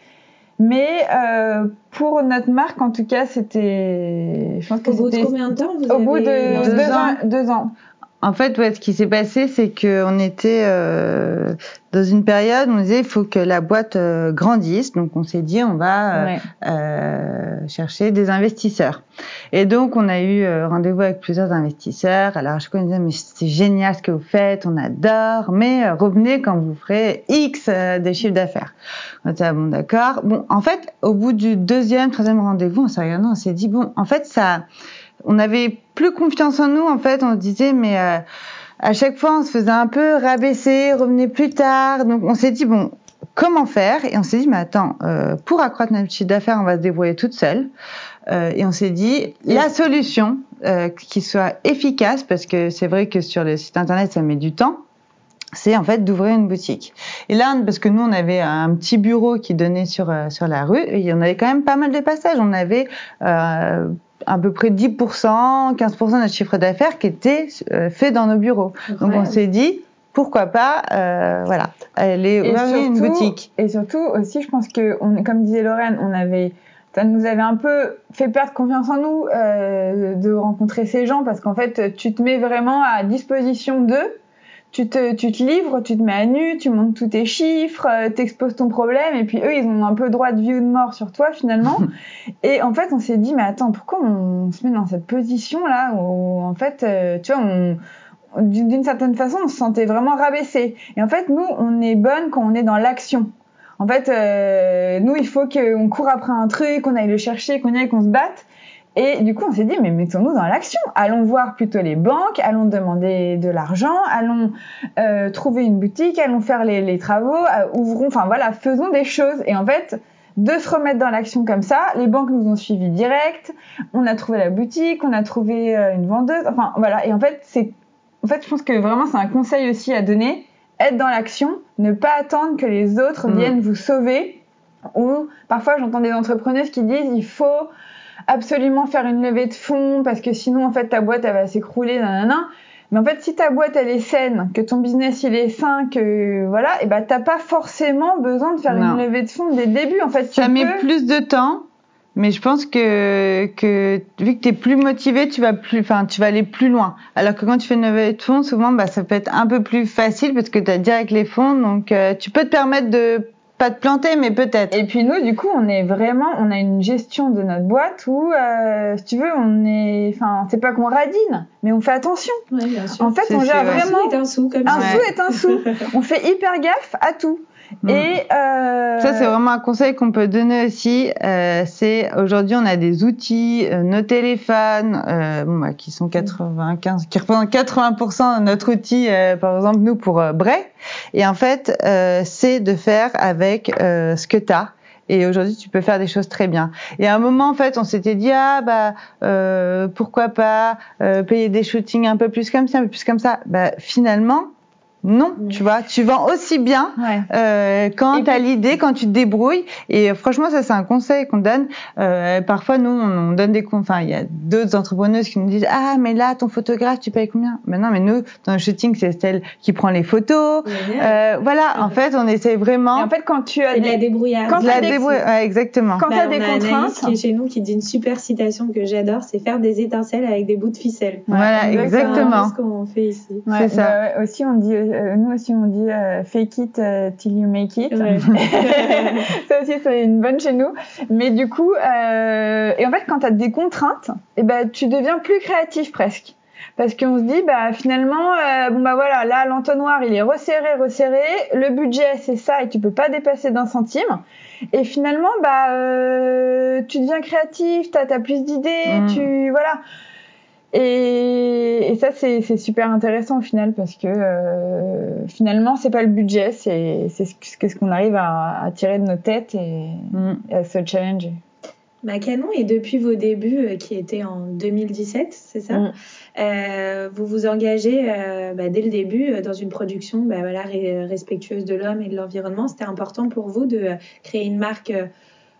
Mais euh, pour notre marque, en tout cas, c'était, je pense que Au bout de combien de temps vous au avez bout de deux, Deux ans. ans. Deux ans. En fait, ouais, ce qui s'est passé, c'est qu'on était euh, dans une période où on disait il faut que la boîte euh, grandisse. Donc, on s'est dit on va euh, Ouais. euh, chercher des investisseurs. Et donc, on a eu euh, rendez-vous avec plusieurs investisseurs. Alors, on disait mais c'est génial ce que vous faites, on adore, mais euh, revenez quand vous ferez X de chiffre d'affaires. On était ah, bon, d'accord. Bon, en fait, au bout du deuxième, troisième rendez-vous, on s'est regardé, on s'est dit bon, en fait, ça on avait plus confiance en nous en fait on se disait mais euh, à chaque fois on se faisait un peu rabaisser revenez plus tard donc on s'est dit bon comment faire? Et on s'est dit mais attends euh, pour accroître notre chiffre d'affaires on va se débrouiller toute seule Euh, et on s'est dit la solution euh, qui soit efficace parce que c'est vrai que sur le site internet ça met du temps c'est en fait d'ouvrir une boutique. Et là, parce que nous, on avait un petit bureau qui donnait sur, euh, sur la rue, et il y en avait quand même pas mal de passages. On avait euh, à peu près 10%, 15% de notre chiffre d'affaires qui était euh, fait dans nos bureaux. Donc on s'est dit, pourquoi pas, euh, voilà, aller ouvrir une boutique. Et surtout aussi, je pense que, on, comme disait Lorraine, on avait, ça nous avait un peu fait perdre confiance en nous euh, de rencontrer ces gens parce qu'en fait, tu te mets vraiment à disposition d'eux. Tu te, tu te livres, tu te mets à nu, tu montes tous tes chiffres, euh, t'exposes ton problème, et puis eux, ils ont un peu droit de vie ou de mort sur toi finalement. et en fait, on s'est dit, mais attends, pourquoi on se met dans cette position-là où en fait, euh, tu vois, on, d'une certaine façon, on se sentait vraiment rabaissé. Et en fait, nous, on est bonne quand on est dans l'action. En fait, euh, nous, il faut qu'on court après un truc, qu'on aille le chercher, qu'on y aille, qu'on se batte. Et du coup, on s'est dit, mais mettons-nous dans l'action. Allons voir plutôt les banques, allons demander de l'argent, allons euh, trouver une boutique, allons faire les, les travaux, euh, ouvrons, enfin voilà, faisons des choses. Et en fait, de se remettre dans l'action comme ça, les banques nous ont suivis direct, on a trouvé la boutique, on a trouvé euh, une vendeuse, enfin voilà. Et en fait, c'est, en fait, je pense que vraiment c'est un conseil aussi à donner, être dans l'action, ne pas attendre que les autres Mm. viennent vous sauver. Ou parfois, j'entends des entrepreneuses qui disent, il faut absolument faire une levée de fonds parce que sinon en fait ta boîte elle va s'écrouler nanana mais en fait si ta boîte elle est saine que ton business il est sain que voilà et ben t'as pas forcément besoin de faire Non. une levée de fonds dès le début en fait tu Ça met peux- plus de temps, mais je pense que, que vu que tu es plus motivé, tu vas plus, enfin, tu vas aller plus loin. Alors que quand tu fais une levée de fonds, souvent, bah, ça peut être un peu plus facile parce que tu as direct les fonds, donc euh, tu peux te permettre de pas te planter, mais peut-être. et puis nous du coup on est vraiment on a une gestion de notre boîte où euh, si tu veux on est enfin c'est pas qu'on radine mais on fait attention Ouais, bien sûr. en fait on gère vrai. Un sou vraiment est un sou comme un ça. sou est un sou on fait hyper gaffe à tout Mm. Et euh, Ça, c'est vraiment un conseil qu'on peut donner aussi. Euh, c'est aujourd'hui, on a des outils, euh, nos téléphones, euh, bon, bah, qui sont 95, qui représentent 80% de notre outil, euh, par exemple nous pour euh, Bray. Et en fait, euh, c'est de faire avec euh, ce que tu as. Et aujourd'hui, tu peux faire des choses très bien. Et à un moment, en fait, on s'était dit ah bah euh, pourquoi pas euh, payer des shootings un peu plus comme ça, un peu plus comme ça. Bah finalement, non, tu vois, tu vends aussi bien ouais. euh, quand tu as l'idée, quand tu te débrouilles. Et euh, franchement, ça, c'est un conseil qu'on donne. Euh, parfois, nous, on, on donne des comptes. Enfin, il y a d'autres entrepreneuses qui nous disent Ah, mais là, ton photographe, tu payes combien? Mais non, mais nous, dans le shooting, c'est celle qui prend les photos. Euh, voilà, en fait, on essaie vraiment Et en fait, quand tu as Et de la des, débrouillarde. quand de la t'as des- débrouiller. Ouais, exactement. quand Bah, t'as on des contraintes, qui est chez nous qui dit une super citation que j'adore, c'est faire des étincelles avec des bouts de ficelle. Voilà, exactement. Ce qu'on fait ici. Ouais, C'est ça. bah ouais, aussi on dit, euh, nous aussi on dit euh, fake it euh, till you make it. Ouais. ça aussi c'est une bonne chez nous. Mais du coup, et en fait quand tu as des contraintes, et ben tu deviens plus créatif presque. Parce qu'on se dit, bah finalement, bon bah voilà, là l'entonnoir il est resserré, resserré, le budget c'est ça et tu peux pas dépasser d'un centime. Et finalement, bah tu deviens créatif, t'as as plus d'idées, Mm. tu voilà. Et, et ça c'est super intéressant au final parce que euh, finalement c'est pas le budget, c'est ce qu'on arrive à, à tirer de nos têtes et, Mm. et à se challenger. Bah, Canon, et depuis vos débuts, euh, qui étaient en 2017, c'est ça Mm. Euh, Vous vous engagez euh, bah, dès le début euh, dans une production bah, voilà, ré- respectueuse de l'homme et de l'environnement. C'était important pour vous de créer une marque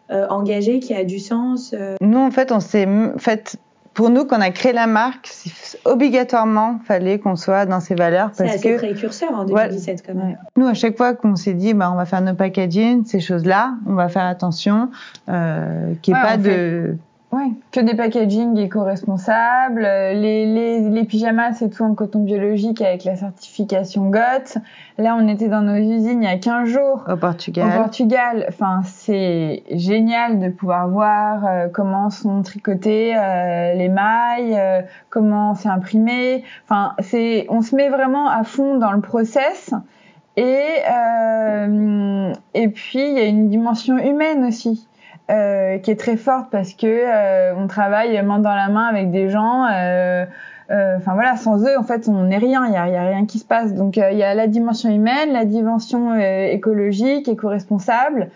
engagée qui a du sens. euh, Nous, en fait, on s'est en fait pour nous, quand on a créé la marque, c'est- obligatoirement, fallait qu'on soit dans ces valeurs C'est assez que précurseur en Ouais. 2017 quand même. Nous, à chaque fois qu'on s'est dit, bah, on va faire nos packaging, ces choses-là, on va faire attention, euh, qu'il n'y ait Ouais, pas de. Ouais, que des packaging éco-responsables, euh, les, les, les pyjamas c'est tout en coton biologique avec la certification GOTS. Là on était dans nos usines il y a 15 jours Au au Portugal. Portugal. Enfin c'est génial de pouvoir voir euh, comment sont tricotées euh, les mailles, euh, comment c'est imprimé. Enfin c'est, on se met vraiment à fond dans le process. Et, euh, et puis il y a une dimension humaine aussi euh, qui est très forte parce que euh, on travaille main dans la main avec des gens. euh, euh, Enfin voilà, sans eux en fait on n'est rien, il y a, rien qui se passe. Donc euh, il y a la dimension humaine, la dimension écologique, éco-responsable,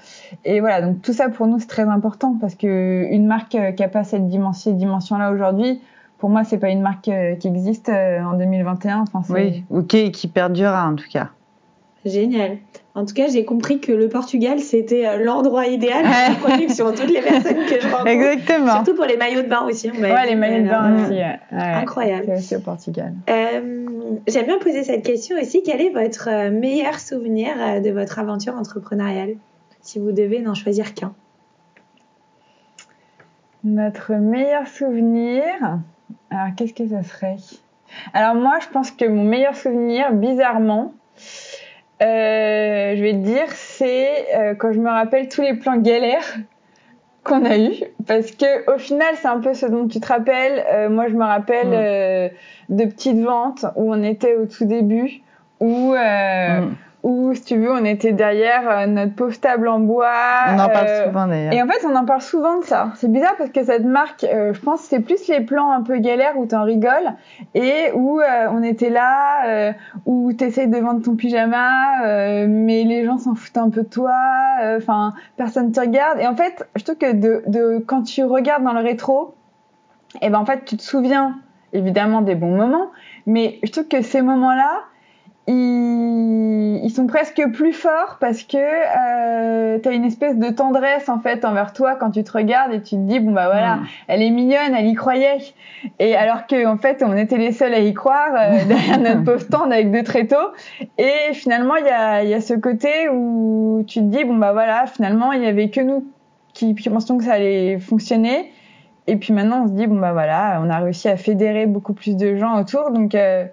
et voilà. Donc tout ça pour nous c'est très important parce que une marque qui a pas cette dimension, là aujourd'hui, pour moi c'est pas une marque qui existe en 2021. Enfin Oui, ok, qui perdurera en tout cas. Génial. En tout cas, j'ai compris que le Portugal, c'était euh, l'endroit idéal pour la production. Toutes les personnes que je rencontre. Exactement. Surtout pour les maillots de bain aussi. on ouais les maillots de bain aussi. ouais. Incroyable. C'est aussi au Portugal. Euh, J'aime bien poser cette question aussi. Quel est votre euh, meilleur souvenir de votre aventure entrepreneuriale? Si vous devez n'en choisir qu'un. Notre meilleur souvenir? Alors, qu'est-ce que ça serait? Alors, moi, je pense que mon meilleur souvenir, bizarrement, euh, je vais te dire, c'est euh, quand je me rappelle tous les plans galères qu'on a eu. Parce que, au final, c'est un peu ce dont tu te rappelles. Euh, moi, je me rappelle Mm. de petites ventes où on était au tout début, où. Mm. Où, si tu veux, on était derrière euh, notre pauvre table en bois. On en parle euh, souvent d'ailleurs. et en fait, on en parle souvent de ça. C'est bizarre parce que cette marque, euh, je pense, c'est plus les plans un peu galères où t'en rigoles et où euh, on était là, euh, où t'essayes de vendre ton pyjama, euh, mais les gens s'en foutent un peu de toi. euh, Enfin, personne te regarde. Et en fait, je trouve que de, de quand tu regardes dans le rétro, et ben en fait, tu te souviens évidemment des bons moments, mais je trouve que ces moments-là, ils, ils sont presque plus forts parce que euh, tu as une espèce de tendresse en fait envers toi quand tu te regardes et tu te dis bon bah voilà Mm. elle est mignonne elle y croyait. Et alors que en fait on était les seuls à y croire euh, derrière notre pauvre stand avec deux tréteaux. Et finalement il y a, il y a ce côté où tu te dis bon bah voilà finalement il y avait que nous qui, qui pensions que ça allait fonctionner. Et puis maintenant on se dit bon bah voilà on a réussi à fédérer beaucoup plus de gens autour. Donc euh,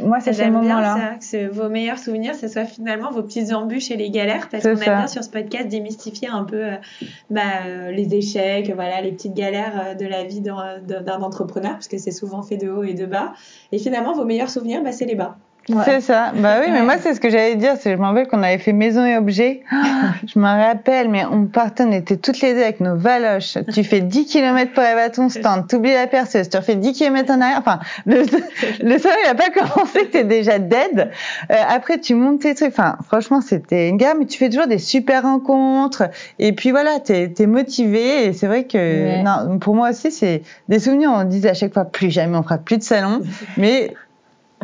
moi c'est ce J'aime bien moment là ça, que vos meilleurs souvenirs, ce soit finalement vos petites embûches et les galères, parce qu'on aime bien sur ce podcast démystifier un peu euh, bah, euh, les échecs, voilà, les petites galères euh, de la vie d'un entrepreneur, parce que c'est souvent fait de haut et de bas. Et finalement, vos meilleurs souvenirs, bah, c'est les bas. C'est ça. Bah oui, mais moi, c'est ce que j'allais dire. C'est, je m'en rappelle qu'on avait fait maison et objet. je m'en rappelle, mais on partait, on était toutes les deux avec nos valoches. Tu fais 10 km pour arriver à ton stand. T'oublies la perceuse. Tu refais 10 km en arrière. Enfin, le, le soleil n'a pas commencé, t'es déjà dead. Euh, après, tu montes tes trucs. Enfin, franchement, c'était une gamme. Mais tu fais toujours des super rencontres. Et puis voilà, t'es, es motivé. Et c'est vrai que, non, pour moi aussi, c'est des souvenirs. On disait à chaque fois, plus jamais on fera plus de salon. Mais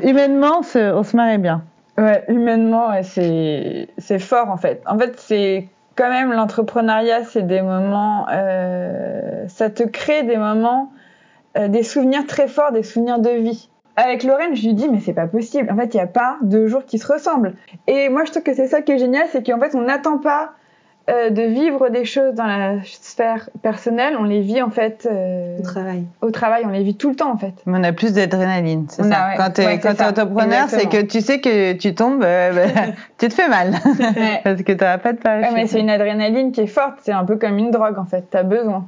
humainement, on se marrait bien. Ouais, humainement, c'est fort en fait. En fait, c'est quand même l'entrepreneuriat, c'est des moments, euh, ça te crée des moments, euh, des souvenirs très forts, des souvenirs de vie. Avec Lorraine, je lui dis mais c'est pas possible. En fait, il n'y a pas deux jours qui se ressemblent. Et moi, je trouve que c'est ça qui est génial, c'est qu'en fait, on n'attend pas euh, de vivre des choses dans la sphère personnelle, on les vit en fait euh, au travail. Au travail, on les vit tout le temps en fait. Mais on a plus d'adrénaline, c'est ça. quand tu es, entrepreneur, c'est que tu sais que tu tombes, euh, bah, tu te fais mal parce que tu n'as pas de parachute. mais c'est une adrénaline qui est forte, c'est un peu comme une drogue en fait. Tu as besoin.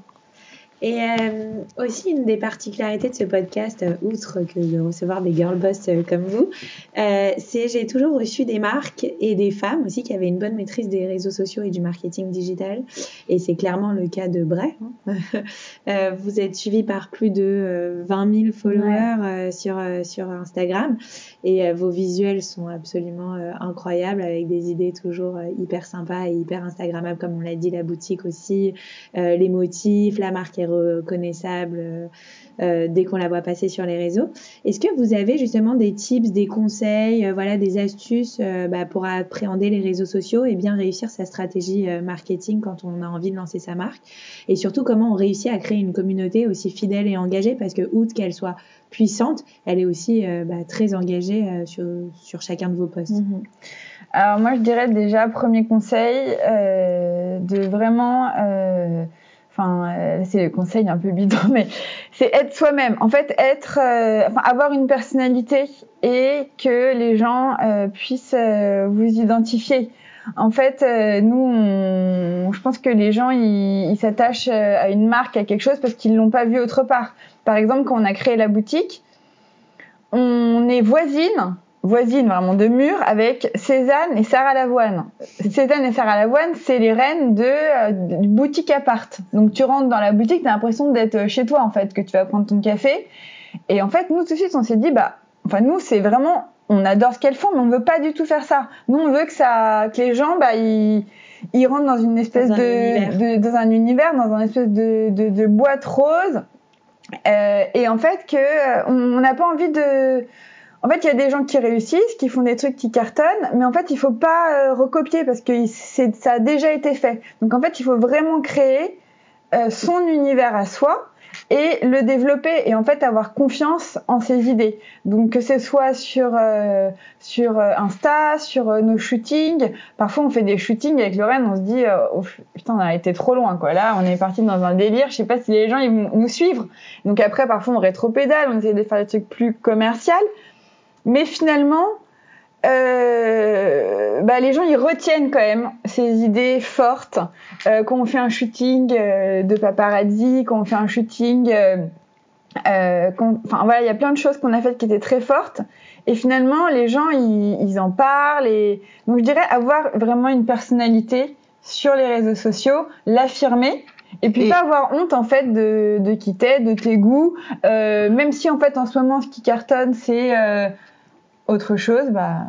Et euh, aussi, une des particularités de ce podcast, euh, outre que de recevoir des girl boss euh, comme vous, euh, c'est j'ai toujours reçu des marques et des femmes aussi qui avaient une bonne maîtrise des réseaux sociaux et du marketing digital. Et c'est clairement le cas de Bray. Hein. Vous êtes suivi par plus de 20 000 followers sur, sur Instagram et vos visuels sont absolument incroyables avec des idées toujours hyper sympas et hyper Instagrammables, comme on l'a dit, la boutique aussi, les motifs, la marque est reconnaissable euh, euh, dès qu'on la voit passer sur les réseaux. Est-ce que vous avez justement des tips, des conseils, euh, voilà, des astuces bah, pour appréhender les réseaux sociaux et bien réussir sa stratégie marketing quand on a envie de lancer sa marque? Et surtout, comment on réussit à créer une communauté aussi fidèle et engagée? Parce que, outre qu'elle soit puissante, elle est aussi bah, très engagée sur, sur chacun de vos posts. Mhm. Alors moi, je dirais déjà, premier conseil, de vraiment enfin euh, c'est le conseil un peu bidon mais c'est être soi-même en fait être euh, enfin avoir une personnalité et que les gens euh, puissent vous identifier en fait nous je pense que les gens ils s'attachent à une marque à quelque chose parce qu'ils l'ont pas vu autre part par exemple quand on a créé la boutique on est voisines voisine vraiment de mur avec Cézanne et Sarah Lavoine. Cézanne et Sarah Lavoine, c'est les reines de euh, boutique appart. Donc tu rentres dans la boutique, t'as l'impression d'être chez toi en fait, que tu vas prendre ton café. Et en fait, nous tout de suite, on s'est dit bah, enfin nous c'est vraiment, on adore ce qu'elles font, mais on veut pas du tout faire ça. Nous on veut que ça, que les gens bah ils ils rentrent dans une espèce de, de, dans un univers, dans un espèce de, de, de boîte rose. Euh, et en fait que euh, on n'a pas envie de en fait, il y a des gens qui réussissent, qui font des trucs qui cartonnent, mais en fait, il faut pas euh, recopier parce que ça a déjà été fait. Donc en fait, il faut vraiment créer euh, son univers à soi et le développer et en fait avoir confiance en ses idées. Donc que ce soit sur euh, sur Insta, sur nos shootings, parfois on fait des shootings avec Lorraine, on se dit oh, putain on a été trop loin quoi. Là on est parti dans un délire, je sais pas si les gens ils vont nous suivre. Donc après parfois on rétropédale, on essaie de faire des trucs plus commerciaux. Mais finalement, euh, bah, les gens ils retiennent quand même ces idées fortes. Euh, quand on fait un shooting euh, de paparazzi, quand on fait un shooting, euh, euh enfin voilà, il y a plein de choses qu'on a faites qui étaient très fortes. Et finalement, les gens ils, ils en parlent. Et donc je dirais avoir vraiment une personnalité sur les réseaux sociaux, l'affirmer. Et puis pas avoir honte en fait de, de qui t'es, de tes goûts, euh, même si en fait en ce moment ce qui cartonne c'est euh, autre chose, bah.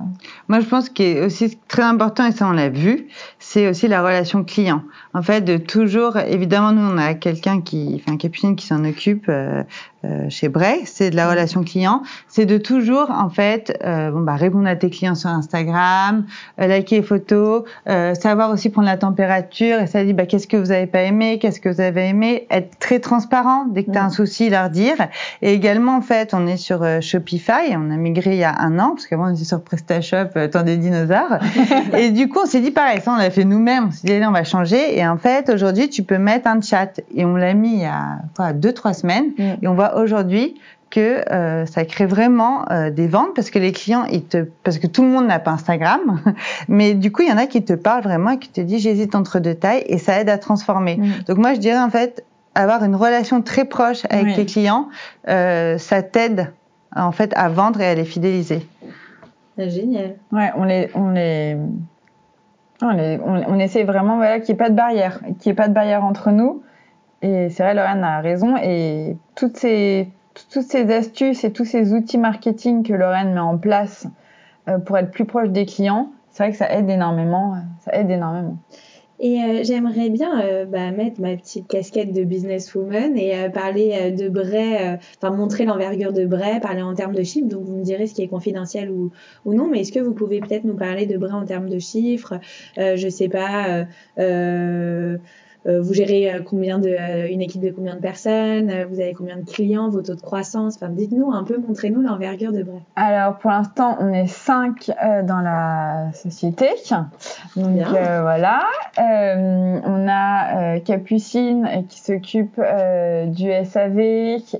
Moi, je pense qu'il est aussi très important, et ça, on l'a vu, c'est aussi la relation client. En fait, de toujours, évidemment, nous, on a quelqu'un qui, enfin, Capucine qui s'en occupe euh, euh, chez Bray, c'est de la relation client. C'est de toujours, en fait, euh, bon, bah, répondre à tes clients sur Instagram, euh, liker les photos, euh, savoir aussi prendre la température, et ça dit, bah, qu'est-ce que vous avez pas aimé, qu'est-ce que vous avez aimé, être très transparent dès que tu as un souci, leur dire. Et également, en fait, on est sur Shopify, on a migré il y a un an, parce qu'avant, on était sur PrestaShop, temps des dinosaures. et du coup, on s'est dit pareil, ça, on l'a fait nous-mêmes, on s'est dit, allez, on va changer. Et en fait, aujourd'hui, tu peux mettre un chat. Et on l'a mis il y a quoi, deux, trois semaines. Mm. Et on voit aujourd'hui que euh, ça crée vraiment euh, des ventes parce que les clients, ils te, parce que tout le monde n'a pas Instagram, mais du coup, il y en a qui te parlent vraiment et qui te disent j'hésite entre deux tailles et ça aide à transformer. Mm. Donc moi, je dirais en fait, avoir une relation très proche avec tes clients, euh, ça t'aide en fait à vendre et à les fidéliser. Ah, génial. Ouais, on les, on les, on, les- on- on essaie vraiment voilà, qu'il n'y ait pas de barrière, qu'il n'y ait pas de barrière entre nous. Et c'est vrai, Lorraine a raison. Et toutes ces, toutes ces astuces et tous ces outils marketing que Lorraine met en place euh, pour être plus proche des clients, c'est vrai que ça aide énormément. Ça aide énormément. Et euh, j'aimerais bien euh, bah, mettre ma petite casquette de businesswoman et euh, parler euh, de Bray, euh, enfin montrer l'envergure de Bray, parler en termes de chiffres. Donc vous me direz ce qui est confidentiel ou, ou non, mais est-ce que vous pouvez peut-être nous parler de Bray en termes de chiffres? Euh, Je sais pas. Euh, vous gérez euh, combien de euh, une équipe de combien de personnes? Euh, Vous avez combien de clients? Vos taux de croissance? Enfin, dites-nous un peu, montrez-nous l'envergure de Bray. Alors pour l'instant, on est cinq euh, dans la société. Donc euh, voilà. Euh, on a euh, Capucine qui s'occupe euh, du SAV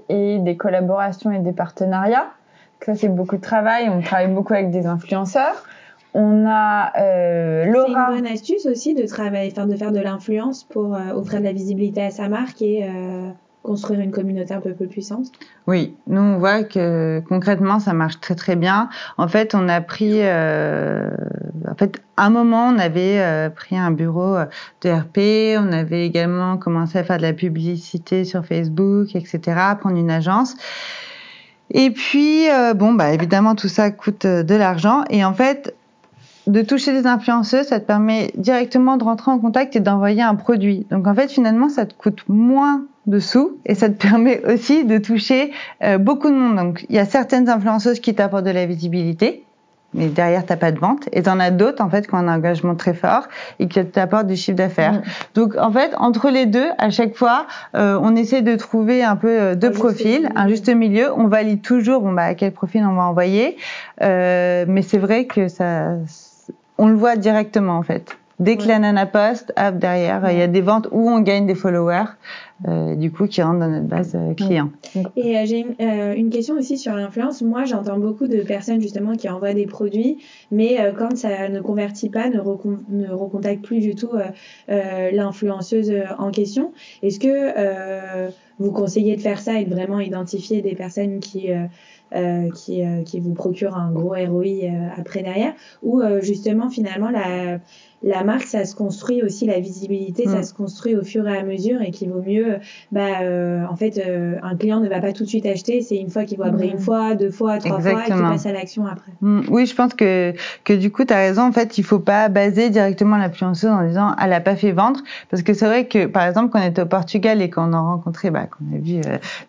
et des collaborations et des partenariats. Ça c'est beaucoup de travail. On travaille beaucoup avec des influenceurs. On a euh, C'est Laura. une bonne astuce aussi de travailler, enfin de faire de l'influence pour euh, offrir de la visibilité à sa marque et euh, construire une communauté un peu plus puissante. Oui, nous on voit que concrètement ça marche très très bien. En fait, on a pris, euh, en fait, à un moment on avait euh, pris un bureau euh, de RP, on avait également commencé à faire de la publicité sur Facebook, etc., prendre une agence. Et puis euh, bon, bah évidemment tout ça coûte euh, de l'argent et en fait de toucher des influenceuses, ça te permet directement de rentrer en contact et d'envoyer un produit. Donc en fait, finalement, ça te coûte moins de sous et ça te permet aussi de toucher euh, beaucoup de monde. Donc il y a certaines influenceuses qui t'apportent de la visibilité, mais derrière t'as pas de vente. Et t'en as d'autres en fait qui ont un engagement très fort et qui t'apportent du chiffre d'affaires. Mm. Donc en fait, entre les deux, à chaque fois, euh, on essaie de trouver un peu euh, deux Un juste profils, milieu. un juste milieu. On valide toujours bon bah à quel profil on va envoyer. Euh, mais c'est vrai que ça, on le voit directement en fait. Dès que Ouais. la nana poste, hop, derrière, il y a des ventes où on gagne des followers, euh, du coup, qui rentrent dans notre base euh, client. Et euh, j'ai une, question aussi sur l'influence. Moi, j'entends beaucoup de personnes justement qui envoient des produits, mais quand ça ne convertit pas, ne, recon- ne recontactent plus du tout l'influenceuse en question. Est-ce que vous conseillez de faire ça et de vraiment identifier des personnes qui qui, euh, qui vous procurent un gros ROI euh, après derrière, ou euh, justement finalement la la marque, ça se construit aussi, la visibilité, ça Mm. se construit au fur et à mesure et qu'il vaut mieux, bah, euh, en fait, euh, un client ne va pas tout de suite acheter, c'est une fois qu'il voit Bray Mm. une fois, deux fois, trois fois et qu'il passe à l'action après. Mm, Oui, je pense que que du coup, tu as raison. En fait, il faut pas baser directement l'influenceuse en disant elle a pas fait vendre, parce que c'est vrai que par exemple, quand on était au Portugal et qu'on a rencontré, bah, qu'on a vu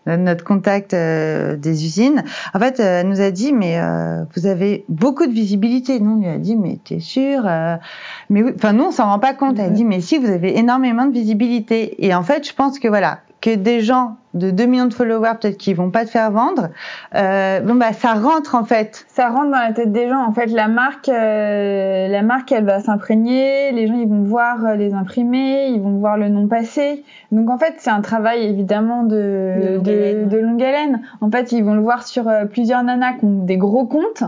euh, notre- contact euh, des usines, en fait, euh, elle nous a dit mais euh, vous avez beaucoup de visibilité. Nous, on lui a dit mais t'es sûr Euh, Mais oui, enfin nous, on s'en rend pas compte. Elle dit mais si vous avez énormément de visibilité. Et en fait, je pense que voilà que des gens de 2 millions de followers peut-être qui vont pas te faire vendre, euh, bon bah ça rentre en fait. ça rentre dans la tête des gens. En fait, la marque, euh, la marque, elle va s'imprégner. Les gens, ils vont voir euh, les imprimés, ils vont voir le nom passer. Donc, en fait, c'est un travail évidemment De de longue de, longue haleine. En fait, ils vont le voir sur plusieurs nanas qui ont des gros comptes.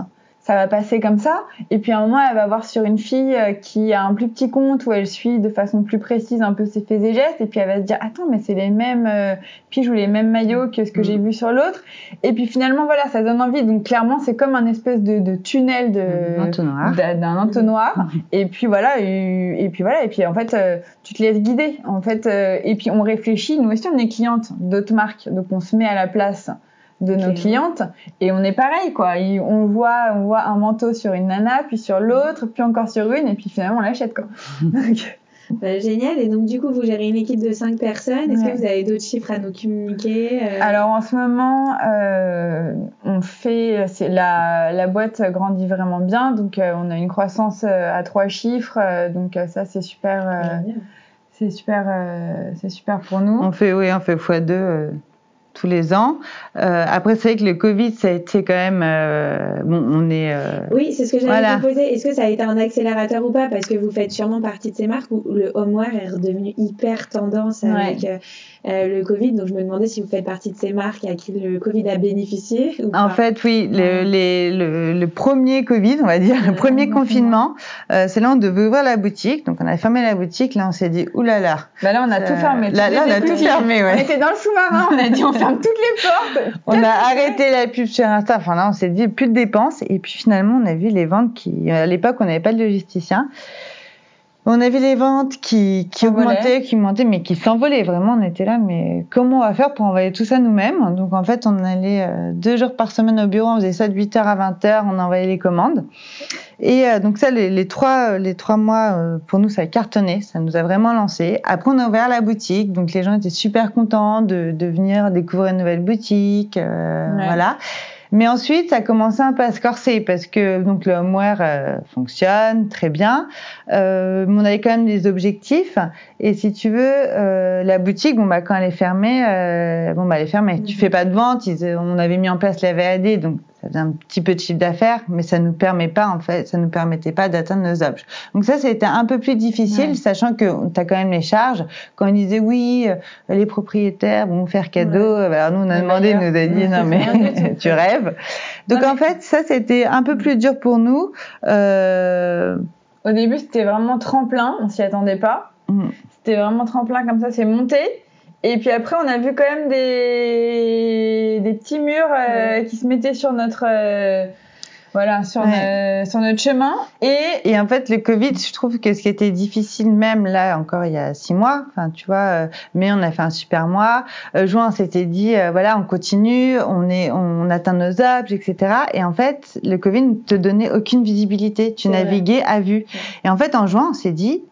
Ça va passer comme ça. Et puis, à un moment, elle va voir sur une fille euh, qui a un plus petit compte où elle suit de façon plus précise un peu ses faits et gestes. Et puis, elle va se dire, attends, mais c'est les mêmes euh, piges ou les mêmes maillots que ce que Mm. j'ai vu sur l'autre. Et puis finalement, voilà, ça donne envie. Donc clairement, c'est comme un espèce de, de tunnel de entonnoir. d'un entonnoir. Et puis voilà, et, et puis voilà, et puis en fait, euh, tu te laisses guider. En fait, euh, et puis on réfléchit. Nous aussi, on est cliente d'autres marques, donc on se met à la place de nos clientes et on est pareil quoi. Et on voit, on voit un manteau sur une nana, puis sur l'autre, puis encore sur une, et puis finalement on l'achète quoi. Donc, Bah, génial. Et donc, du coup, vous gérez une équipe de cinq personnes. Est-ce Ouais. que vous avez d'autres chiffres à nous communiquer euh, Alors en ce moment, euh, on fait, c'est la, la boîte grandit vraiment bien, donc euh, on a une croissance euh, à trois chiffres, euh, donc euh, ça c'est super, euh, c'est super, euh, c'est super pour nous. On fait, oui, on fait x2 euh, tous les ans. Euh, après, c'est vrai que le Covid, ça a été quand même. euh, bon, on est. euh, Oui, c'est ce que j'allais Voilà. vous poser. Est-ce que ça a été un accélérateur ou pas? Parce que vous faites sûrement partie de ces marques où le homeware est redevenu hyper tendance avec euh, euh, le Covid. Donc, je me demandais si vous faites partie de ces marques à qui le Covid a bénéficié ou En pas. fait, oui, le, les- le, le premier Covid, on va dire, le Ouais, premier confinement, euh, c'est là où on devait ouvrir la boutique. Donc, on a fermé la boutique. Là, on s'est dit, oulala. Bah là on a Euh, tout fermé. là- là, on a tout fermé, ouais. On était dans le sous-marin, on a dit on ferme ferme toutes les portes. On a arrêté la pub sur Insta. Enfin là, on s'est dit plus de dépenses. Et puis finalement, on a vu les ventes qui, à l'époque, on n'avait pas de logisticien. On a vu les ventes qui, qui augmentaient, qui montaient, mais qui s'envolaient. Vraiment, on était là, mais comment on va faire pour envoyer tout ça nous-mêmes? Donc en fait, on allait euh, deux jours par semaine au bureau, on faisait ça de 8h à 20h, on envoyait les commandes. Et euh, donc ça, les, les, trois, les trois mois, euh, pour nous, ça a cartonné, ça nous a vraiment lancé. Après, on a ouvert la boutique, donc les gens étaient super contents de, de venir découvrir une nouvelle boutique, ouais. voilà. Mais ensuite, ça a commencé un peu à se corser parce que donc le homeware euh, fonctionne très bien. Euh, on avait quand même des objectifs. Et si tu veux, euh, la boutique, bon bah quand elle est fermée, euh, bon bah elle est fermée. Tu fais pas de vente. Ils, on avait mis en place la VAD, donc ça faisait un petit peu de chiffre d'affaires, mais ça nous permet pas en fait, ça nous permettait pas d'atteindre nos objets. Donc ça, c'était un peu plus difficile, ouais. sachant que tu as quand même les charges. Quand on disait oui, les propriétaires vont faire cadeau, ouais. alors nous on a demandé, nous a dit non mais tu rêves. Donc en fait, ça c'était un peu plus dur pour nous. Euh... Au début, c'était vraiment tremplin, on s'y attendait pas. Mmh. C'était vraiment tremplin comme ça, c'est monté. Et puis après, on a vu quand même des, des petits murs euh, qui se mettaient sur notre, euh, voilà, sur, ouais. sur notre chemin. Et, et en fait, le Covid, je trouve que ce qui était difficile, même là, encore il y a six mois, enfin, tu vois, euh, mais on a fait un super mois. Euh, juin, on s'était dit, euh, voilà, on continue, on est, on atteint nos objets, etc. Et en fait, le Covid ne te donnait aucune visibilité. Tu naviguais à vue. Et en fait, en juin, on s'est dit,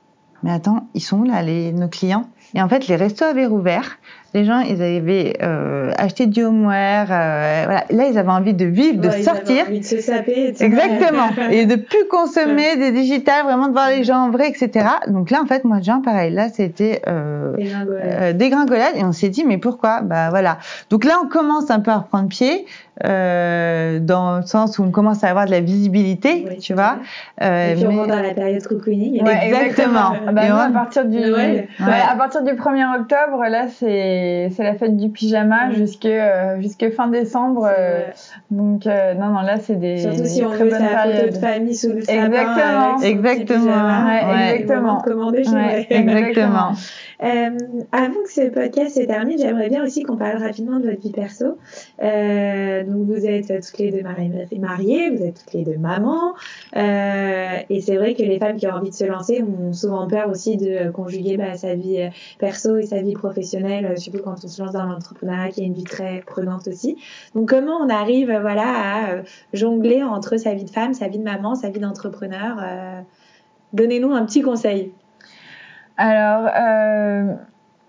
mais attends, ils sont où là, les, nos clients? Et en fait, les restos avaient rouvert. Les gens, ils avaient euh, acheté du homeware. Euh, voilà. Là, ils avaient envie de vivre, de ouais, sortir. Ils avaient envie de se saper. Exactement. et de plus consommer des digitales, vraiment de voir les gens en vrai, etc. Donc là, en fait, moi, Jean, pareil. Là, c'était euh, dégringolade. dégringolade. Et on s'est dit, mais pourquoi? Bah voilà. Donc là, on commence un peu à reprendre pied. Euh, dans le sens où on commence à avoir de la visibilité, oui, tu vois. Euh, et puis mais... rentre dans la période cocooning. Ouais, exactement. bah, nous, à partir du ouais. Ouais, à partir du 1er octobre, là, c'est c'est la fête du pyjama jusque euh, jusque fin décembre. Euh, donc euh, non non là c'est des surtout si on veut sa photo de famille sous le exactement sapin exactement ouais, exactement commandé ouais, exactement. Euh, avant que ce podcast se termine, j'aimerais bien aussi qu'on parle rapidement de votre vie perso. Euh, donc vous êtes toutes les deux mariées, vous êtes toutes les deux mamans, euh, et c'est vrai que les femmes qui ont envie de se lancer ont souvent peur aussi de conjuguer bah, sa vie perso et sa vie professionnelle, surtout quand on se lance dans l'entrepreneuriat qui est une vie très prenante aussi. Donc comment on arrive voilà à jongler entre sa vie de femme, sa vie de maman, sa vie d'entrepreneur Donnez-nous un petit conseil. Alors, euh,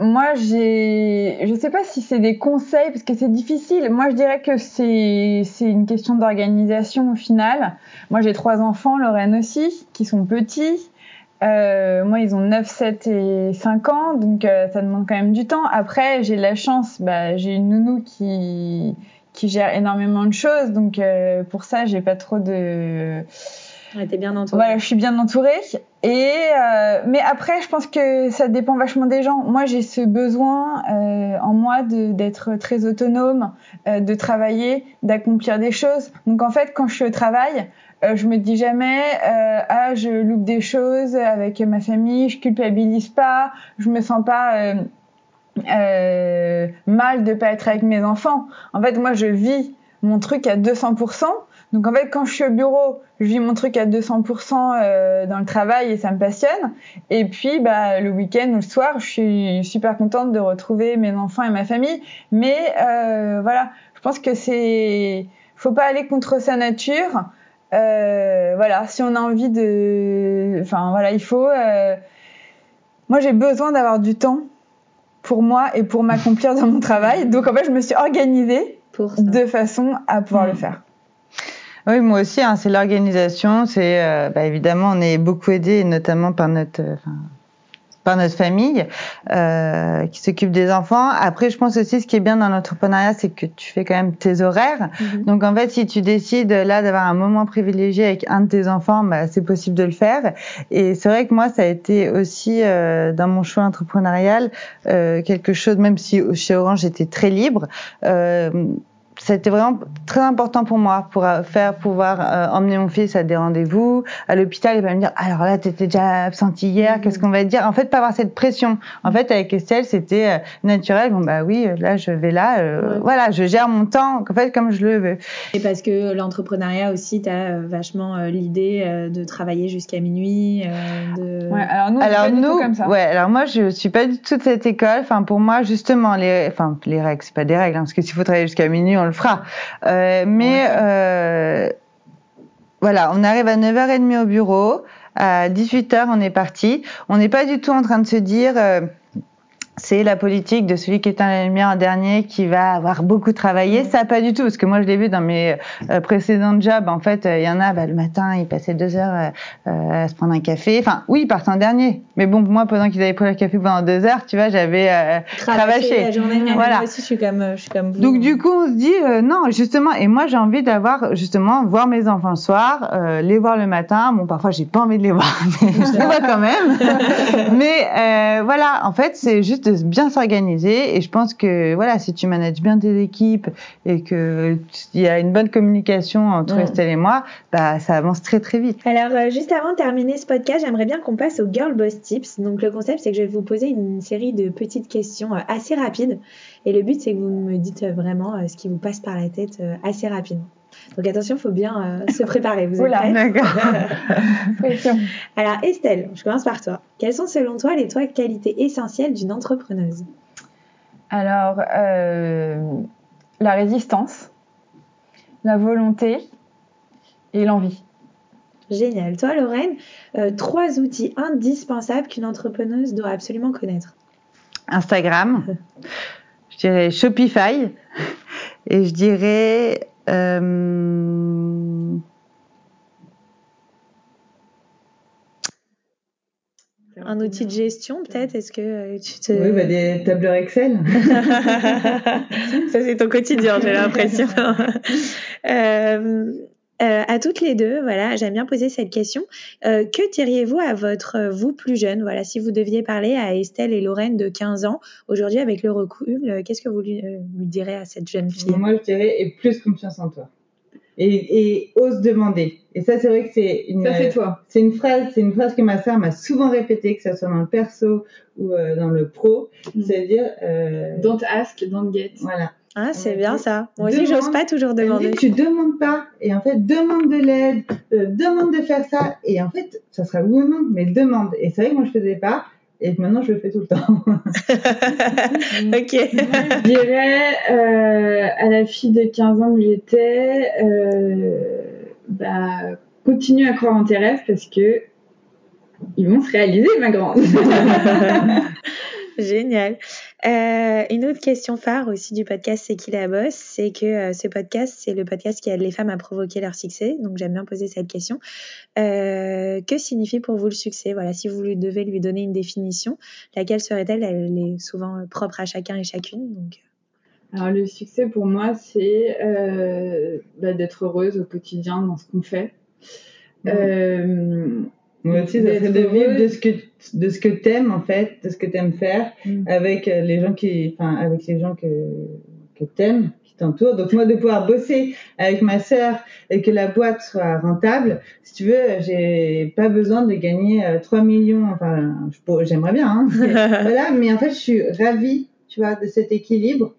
moi, j'ai, je sais pas si c'est des conseils parce que c'est difficile. Moi, je dirais que c'est c'est une question d'organisation au final. Moi, j'ai trois enfants, Lorraine aussi, qui sont petits. Euh, moi, ils ont 9, 7 et 5 ans, donc euh, ça demande quand même du temps. Après, j'ai la chance, bah, j'ai une nounou qui qui gère énormément de choses, donc euh, pour ça, j'ai pas trop de Ouais, t'es bien entourée. Voilà, je suis bien entourée. Et euh, mais après, je pense que ça dépend vachement des gens. Moi, j'ai ce besoin euh, en moi d'être très autonome, euh, de travailler, d'accomplir des choses. Donc en fait, quand je suis au travail, euh, je me dis jamais ah je loupe des choses avec ma famille, je culpabilise pas, je me sens pas euh, mal de pas être avec mes enfants. En fait, moi, je vis mon truc à 200%. Donc en fait, quand je suis au bureau, je vis mon truc à 200% euh, dans le travail et ça me passionne. Et puis, bah, le week-end ou le soir, je suis super contente de retrouver mes enfants et ma famille. Mais euh, voilà, je pense que c'est, faut pas aller contre sa nature. Euh, voilà, si on a envie de, enfin voilà, il faut. Euh, moi, j'ai besoin d'avoir du temps pour moi et pour m'accomplir dans mon travail. Donc en fait, je me suis organisée de façon à pouvoir mmh. le faire. Oui, moi aussi, hein, c'est l'organisation. C'est euh, bah, évidemment, on est beaucoup aidé, notamment par notre, euh, par notre famille euh, qui s'occupe des enfants. Après, je pense aussi ce qui est bien dans l'entrepreneuriat, c'est que tu fais quand même tes horaires. Mm-hmm. Donc en fait, si tu décides là d'avoir un moment privilégié avec un de tes enfants, bah, c'est possible de le faire. Et c'est vrai que moi, ça a été aussi euh, dans mon choix entrepreneurial euh, quelque chose, même si chez Orange j'étais très libre c'était vraiment très important pour moi pour euh, faire pouvoir euh, emmener mon fils à des rendez-vous à l'hôpital et pas me dire alors là t'étais déjà absente hier qu'est-ce qu'on va dire? En fait pas avoir cette pression en fait avec Estelle c'était euh, naturel bon bah oui là je vais là Ouais. voilà je gère mon temps en fait comme je le veux Et parce que l'entrepreneuriat aussi, tu as vachement euh, l'idée euh, de travailler jusqu'à minuit. euh, de... Ouais, alors nous, alors pas du nous, tout comme ça. ouais, alors moi je suis pas du tout de cette école. Enfin pour moi justement les, enfin les règles, c'est pas des règles, hein, parce que s'il faut travailler jusqu'à minuit, on le fera. Euh, mais euh, voilà, on arrive à 9h30 au bureau, à 18h on est parti. On n'est pas du tout en train de se dire. C'est la politique de celui qui éteint la lumière en dernier qui va avoir beaucoup travaillé. Ça, pas du tout, parce que moi, je l'ai vu dans mes euh, précédents jobs. En fait, euh, il y en a, bah, le matin, ils passaient deux heures euh, euh, à se prendre un café. Enfin, oui, ils partent en dernier. Mais bon, moi, pendant qu'ils avaient pris le café pendant deux heures, tu vois, j'avais cravaché. la journée. Voilà. Moi aussi, je suis comme, je suis comme vous. Donc du coup, on se dit non, justement. Et moi, j'ai envie d'avoir justement voir mes enfants le soir, les voir le matin. Bon, parfois, j'ai pas envie de les voir, mais je les vois quand même. mais voilà, en fait, c'est juste de bien s'organiser. Et je pense que voilà, si tu manages bien tes équipes et que il y a une bonne communication entre. Estelle et moi, bah ça avance très très vite. Alors, euh, juste avant de terminer ce podcast, j'aimerais bien qu'on passe au Girl Boss Tips. Donc, le concept, c'est que je vais vous poser une série de petites questions euh, assez rapides. Et le but, c'est que vous me dites vraiment euh, ce qui vous passe par la tête assez rapidement. Donc, attention, il faut bien euh, se préparer. Vous êtes Oula. prêts D'accord. Alors, Estelle, je commence par toi. Quelles sont selon toi les trois qualités essentielles d'une entrepreneuse? Alors, euh, la résistance, la volonté et l'envie. Génial. Toi, Lorraine, euh, trois outils indispensables qu'une entrepreneuse doit absolument connaître. Instagram, je dirais Shopify et je dirais euh, Un outil de gestion, peut-être Est-ce que euh, tu te... oui, bah, des tableurs Excel. Ça, c'est ton quotidien, j'ai l'impression. Euh, euh, à toutes les deux, voilà, j'aime bien poser cette question. Euh, que diriez-vous à votre euh, vous plus jeune? Voilà, si vous deviez parler à Estelle et Lorraine de 15 ans, aujourd'hui avec le recul, euh, qu'est-ce que vous lui, euh, lui direz à cette jeune fille? Moi, je dirais et plus confiance en toi. Et, et ose demander. Et ça, c'est vrai que c'est une. C'est une phrase, c'est une phrase que ma sœur m'a souvent répétée, que ce soit dans le perso ou euh, dans le pro. Mm. C'est-à-dire, euh, Don't ask, don't get. voilà. Ah, c'est bien ça. Moi aussi, j'ose pas toujours demander. tu demandes pas. Et en fait, demande de l'aide, euh, demande de faire ça. Et en fait, ça sera oui ou non, mais demande. Et c'est vrai que moi, je faisais pas. Et maintenant, je le fais tout le temps. ok. Je dirais euh, à la fille de 15 ans que j'étais, euh, bah, continue à croire en tes rêves parce que ils vont se réaliser, ma grande. Génial. Euh, une autre question phare aussi du podcast C'est qui la bosse? C'est que euh, ce podcast, c'est le podcast qui aide les femmes à provoquer leur succès. Donc j'aime bien poser cette question. Euh, que signifie pour vous le succès? Voilà, si vous lui devez lui donner une définition, laquelle serait-elle? Elle est souvent euh, propre à chacun et chacune. Donc Alors le succès pour moi, c'est euh, bah, d'être heureuse au quotidien dans ce qu'on fait. Euh, Moi aussi, ça serait de vivre de ce que, de ce que t'aimes, en fait, de ce que t'aimes faire, Mm. avec euh, les gens qui, enfin, avec les gens que, que t'aimes, qui t'entourent. Donc, moi, de pouvoir bosser avec ma sœur et que la boîte soit rentable, si tu veux, j'ai pas besoin de gagner euh, 3 millions, enfin, j'aimerais bien, hein. Mais voilà, mais en fait, je suis ravie, tu vois, de cet équilibre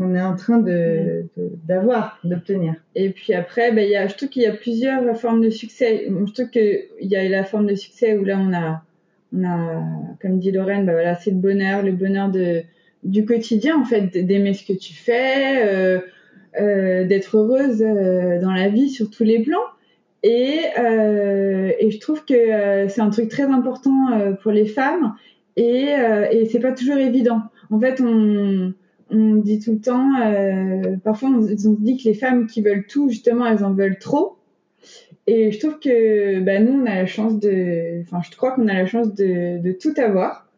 qu'on est en train de, de- d'avoir, d'obtenir. Et puis après, il y a, je trouve qu'il y a plusieurs formes de succès. Je trouve qu'il y a la forme de succès où là, on a, on a comme dit Lorraine, bah, voilà, c'est le bonheur, le bonheur de, du quotidien, en fait, d'aimer ce que tu fais, euh, euh, d'être heureuse euh, dans la vie sur tous les plans. Et, et je trouve que c'est un truc très important pour les femmes et, et c'est pas toujours évident. En fait, on, on dit tout le temps, euh, parfois on, se dit que les femmes qui veulent tout, justement, elles en veulent trop. Et je trouve que bah, nous, on a la chance de, enfin, je crois qu'on a la chance de, tout avoir.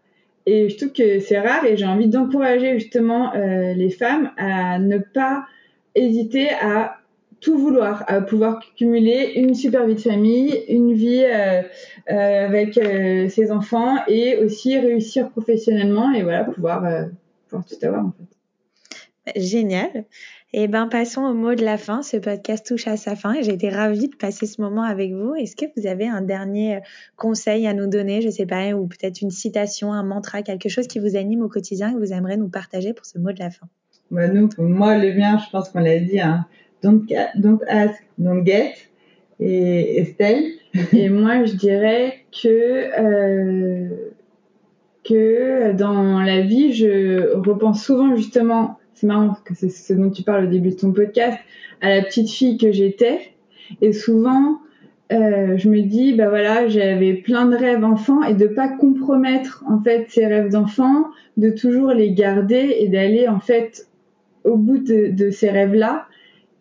Et je trouve que c'est rare et j'ai envie d'encourager justement euh, les femmes à ne pas hésiter à tout vouloir, à pouvoir cumuler une super vie de famille, une vie euh, avec ses enfants et aussi réussir professionnellement et voilà pouvoir, pouvoir tout avoir en fait. Génial. Et eh ben passons au mot de la fin. Ce podcast touche à sa fin et j'ai été ravie de passer ce moment avec vous. Est-ce que vous avez un dernier euh, conseil à nous donner, je sais pas, ou peut-être une citation, un mantra, quelque chose qui vous anime au quotidien que vous aimeriez nous partager pour ce mot de la fin? Bah nous, moi le mien, je pense qu'on l'a dit. Hein. Don't, don't ask, don't get. Et Estelle? Et moi, je dirais que euh, que dans la vie, je repense souvent justement c'est marrant que c'est ce dont tu parles au début de ton podcast, à la petite fille que j'étais. Et souvent, euh, je me dis, bah voilà, j'avais plein de rêves enfants et de pas compromettre en fait ces rêves d'enfants, de toujours les garder et d'aller en fait au bout de, de ces rêves-là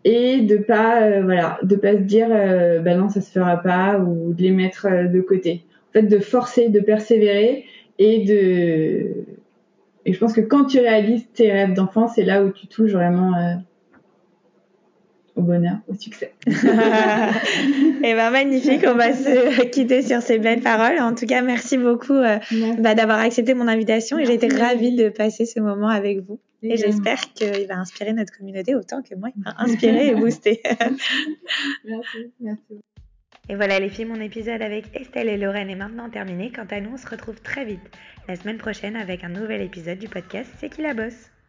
et de pas euh, voilà, de pas se dire, euh, bah non ça se fera pas ou de les mettre euh, de côté. En fait, de forcer, de persévérer et de et je pense que quand tu réalises tes rêves d'enfant, c'est là où tu touches vraiment euh, au bonheur, au succès. et eh ben magnifique, on va se quitter sur ces belles paroles. En tout cas, merci beaucoup euh, bah, d'avoir accepté mon invitation et j'ai été ravie de passer ce moment avec vous. Et, j'espère qu'il va inspirer notre communauté autant que moi, il m'a inspiré et boosté. merci, merci. Et voilà les filles, mon épisode avec Estelle et Lorraine est maintenant terminé. Quant à nous, on se retrouve très vite la semaine prochaine avec un nouvel épisode du podcast C'est qui la bosse?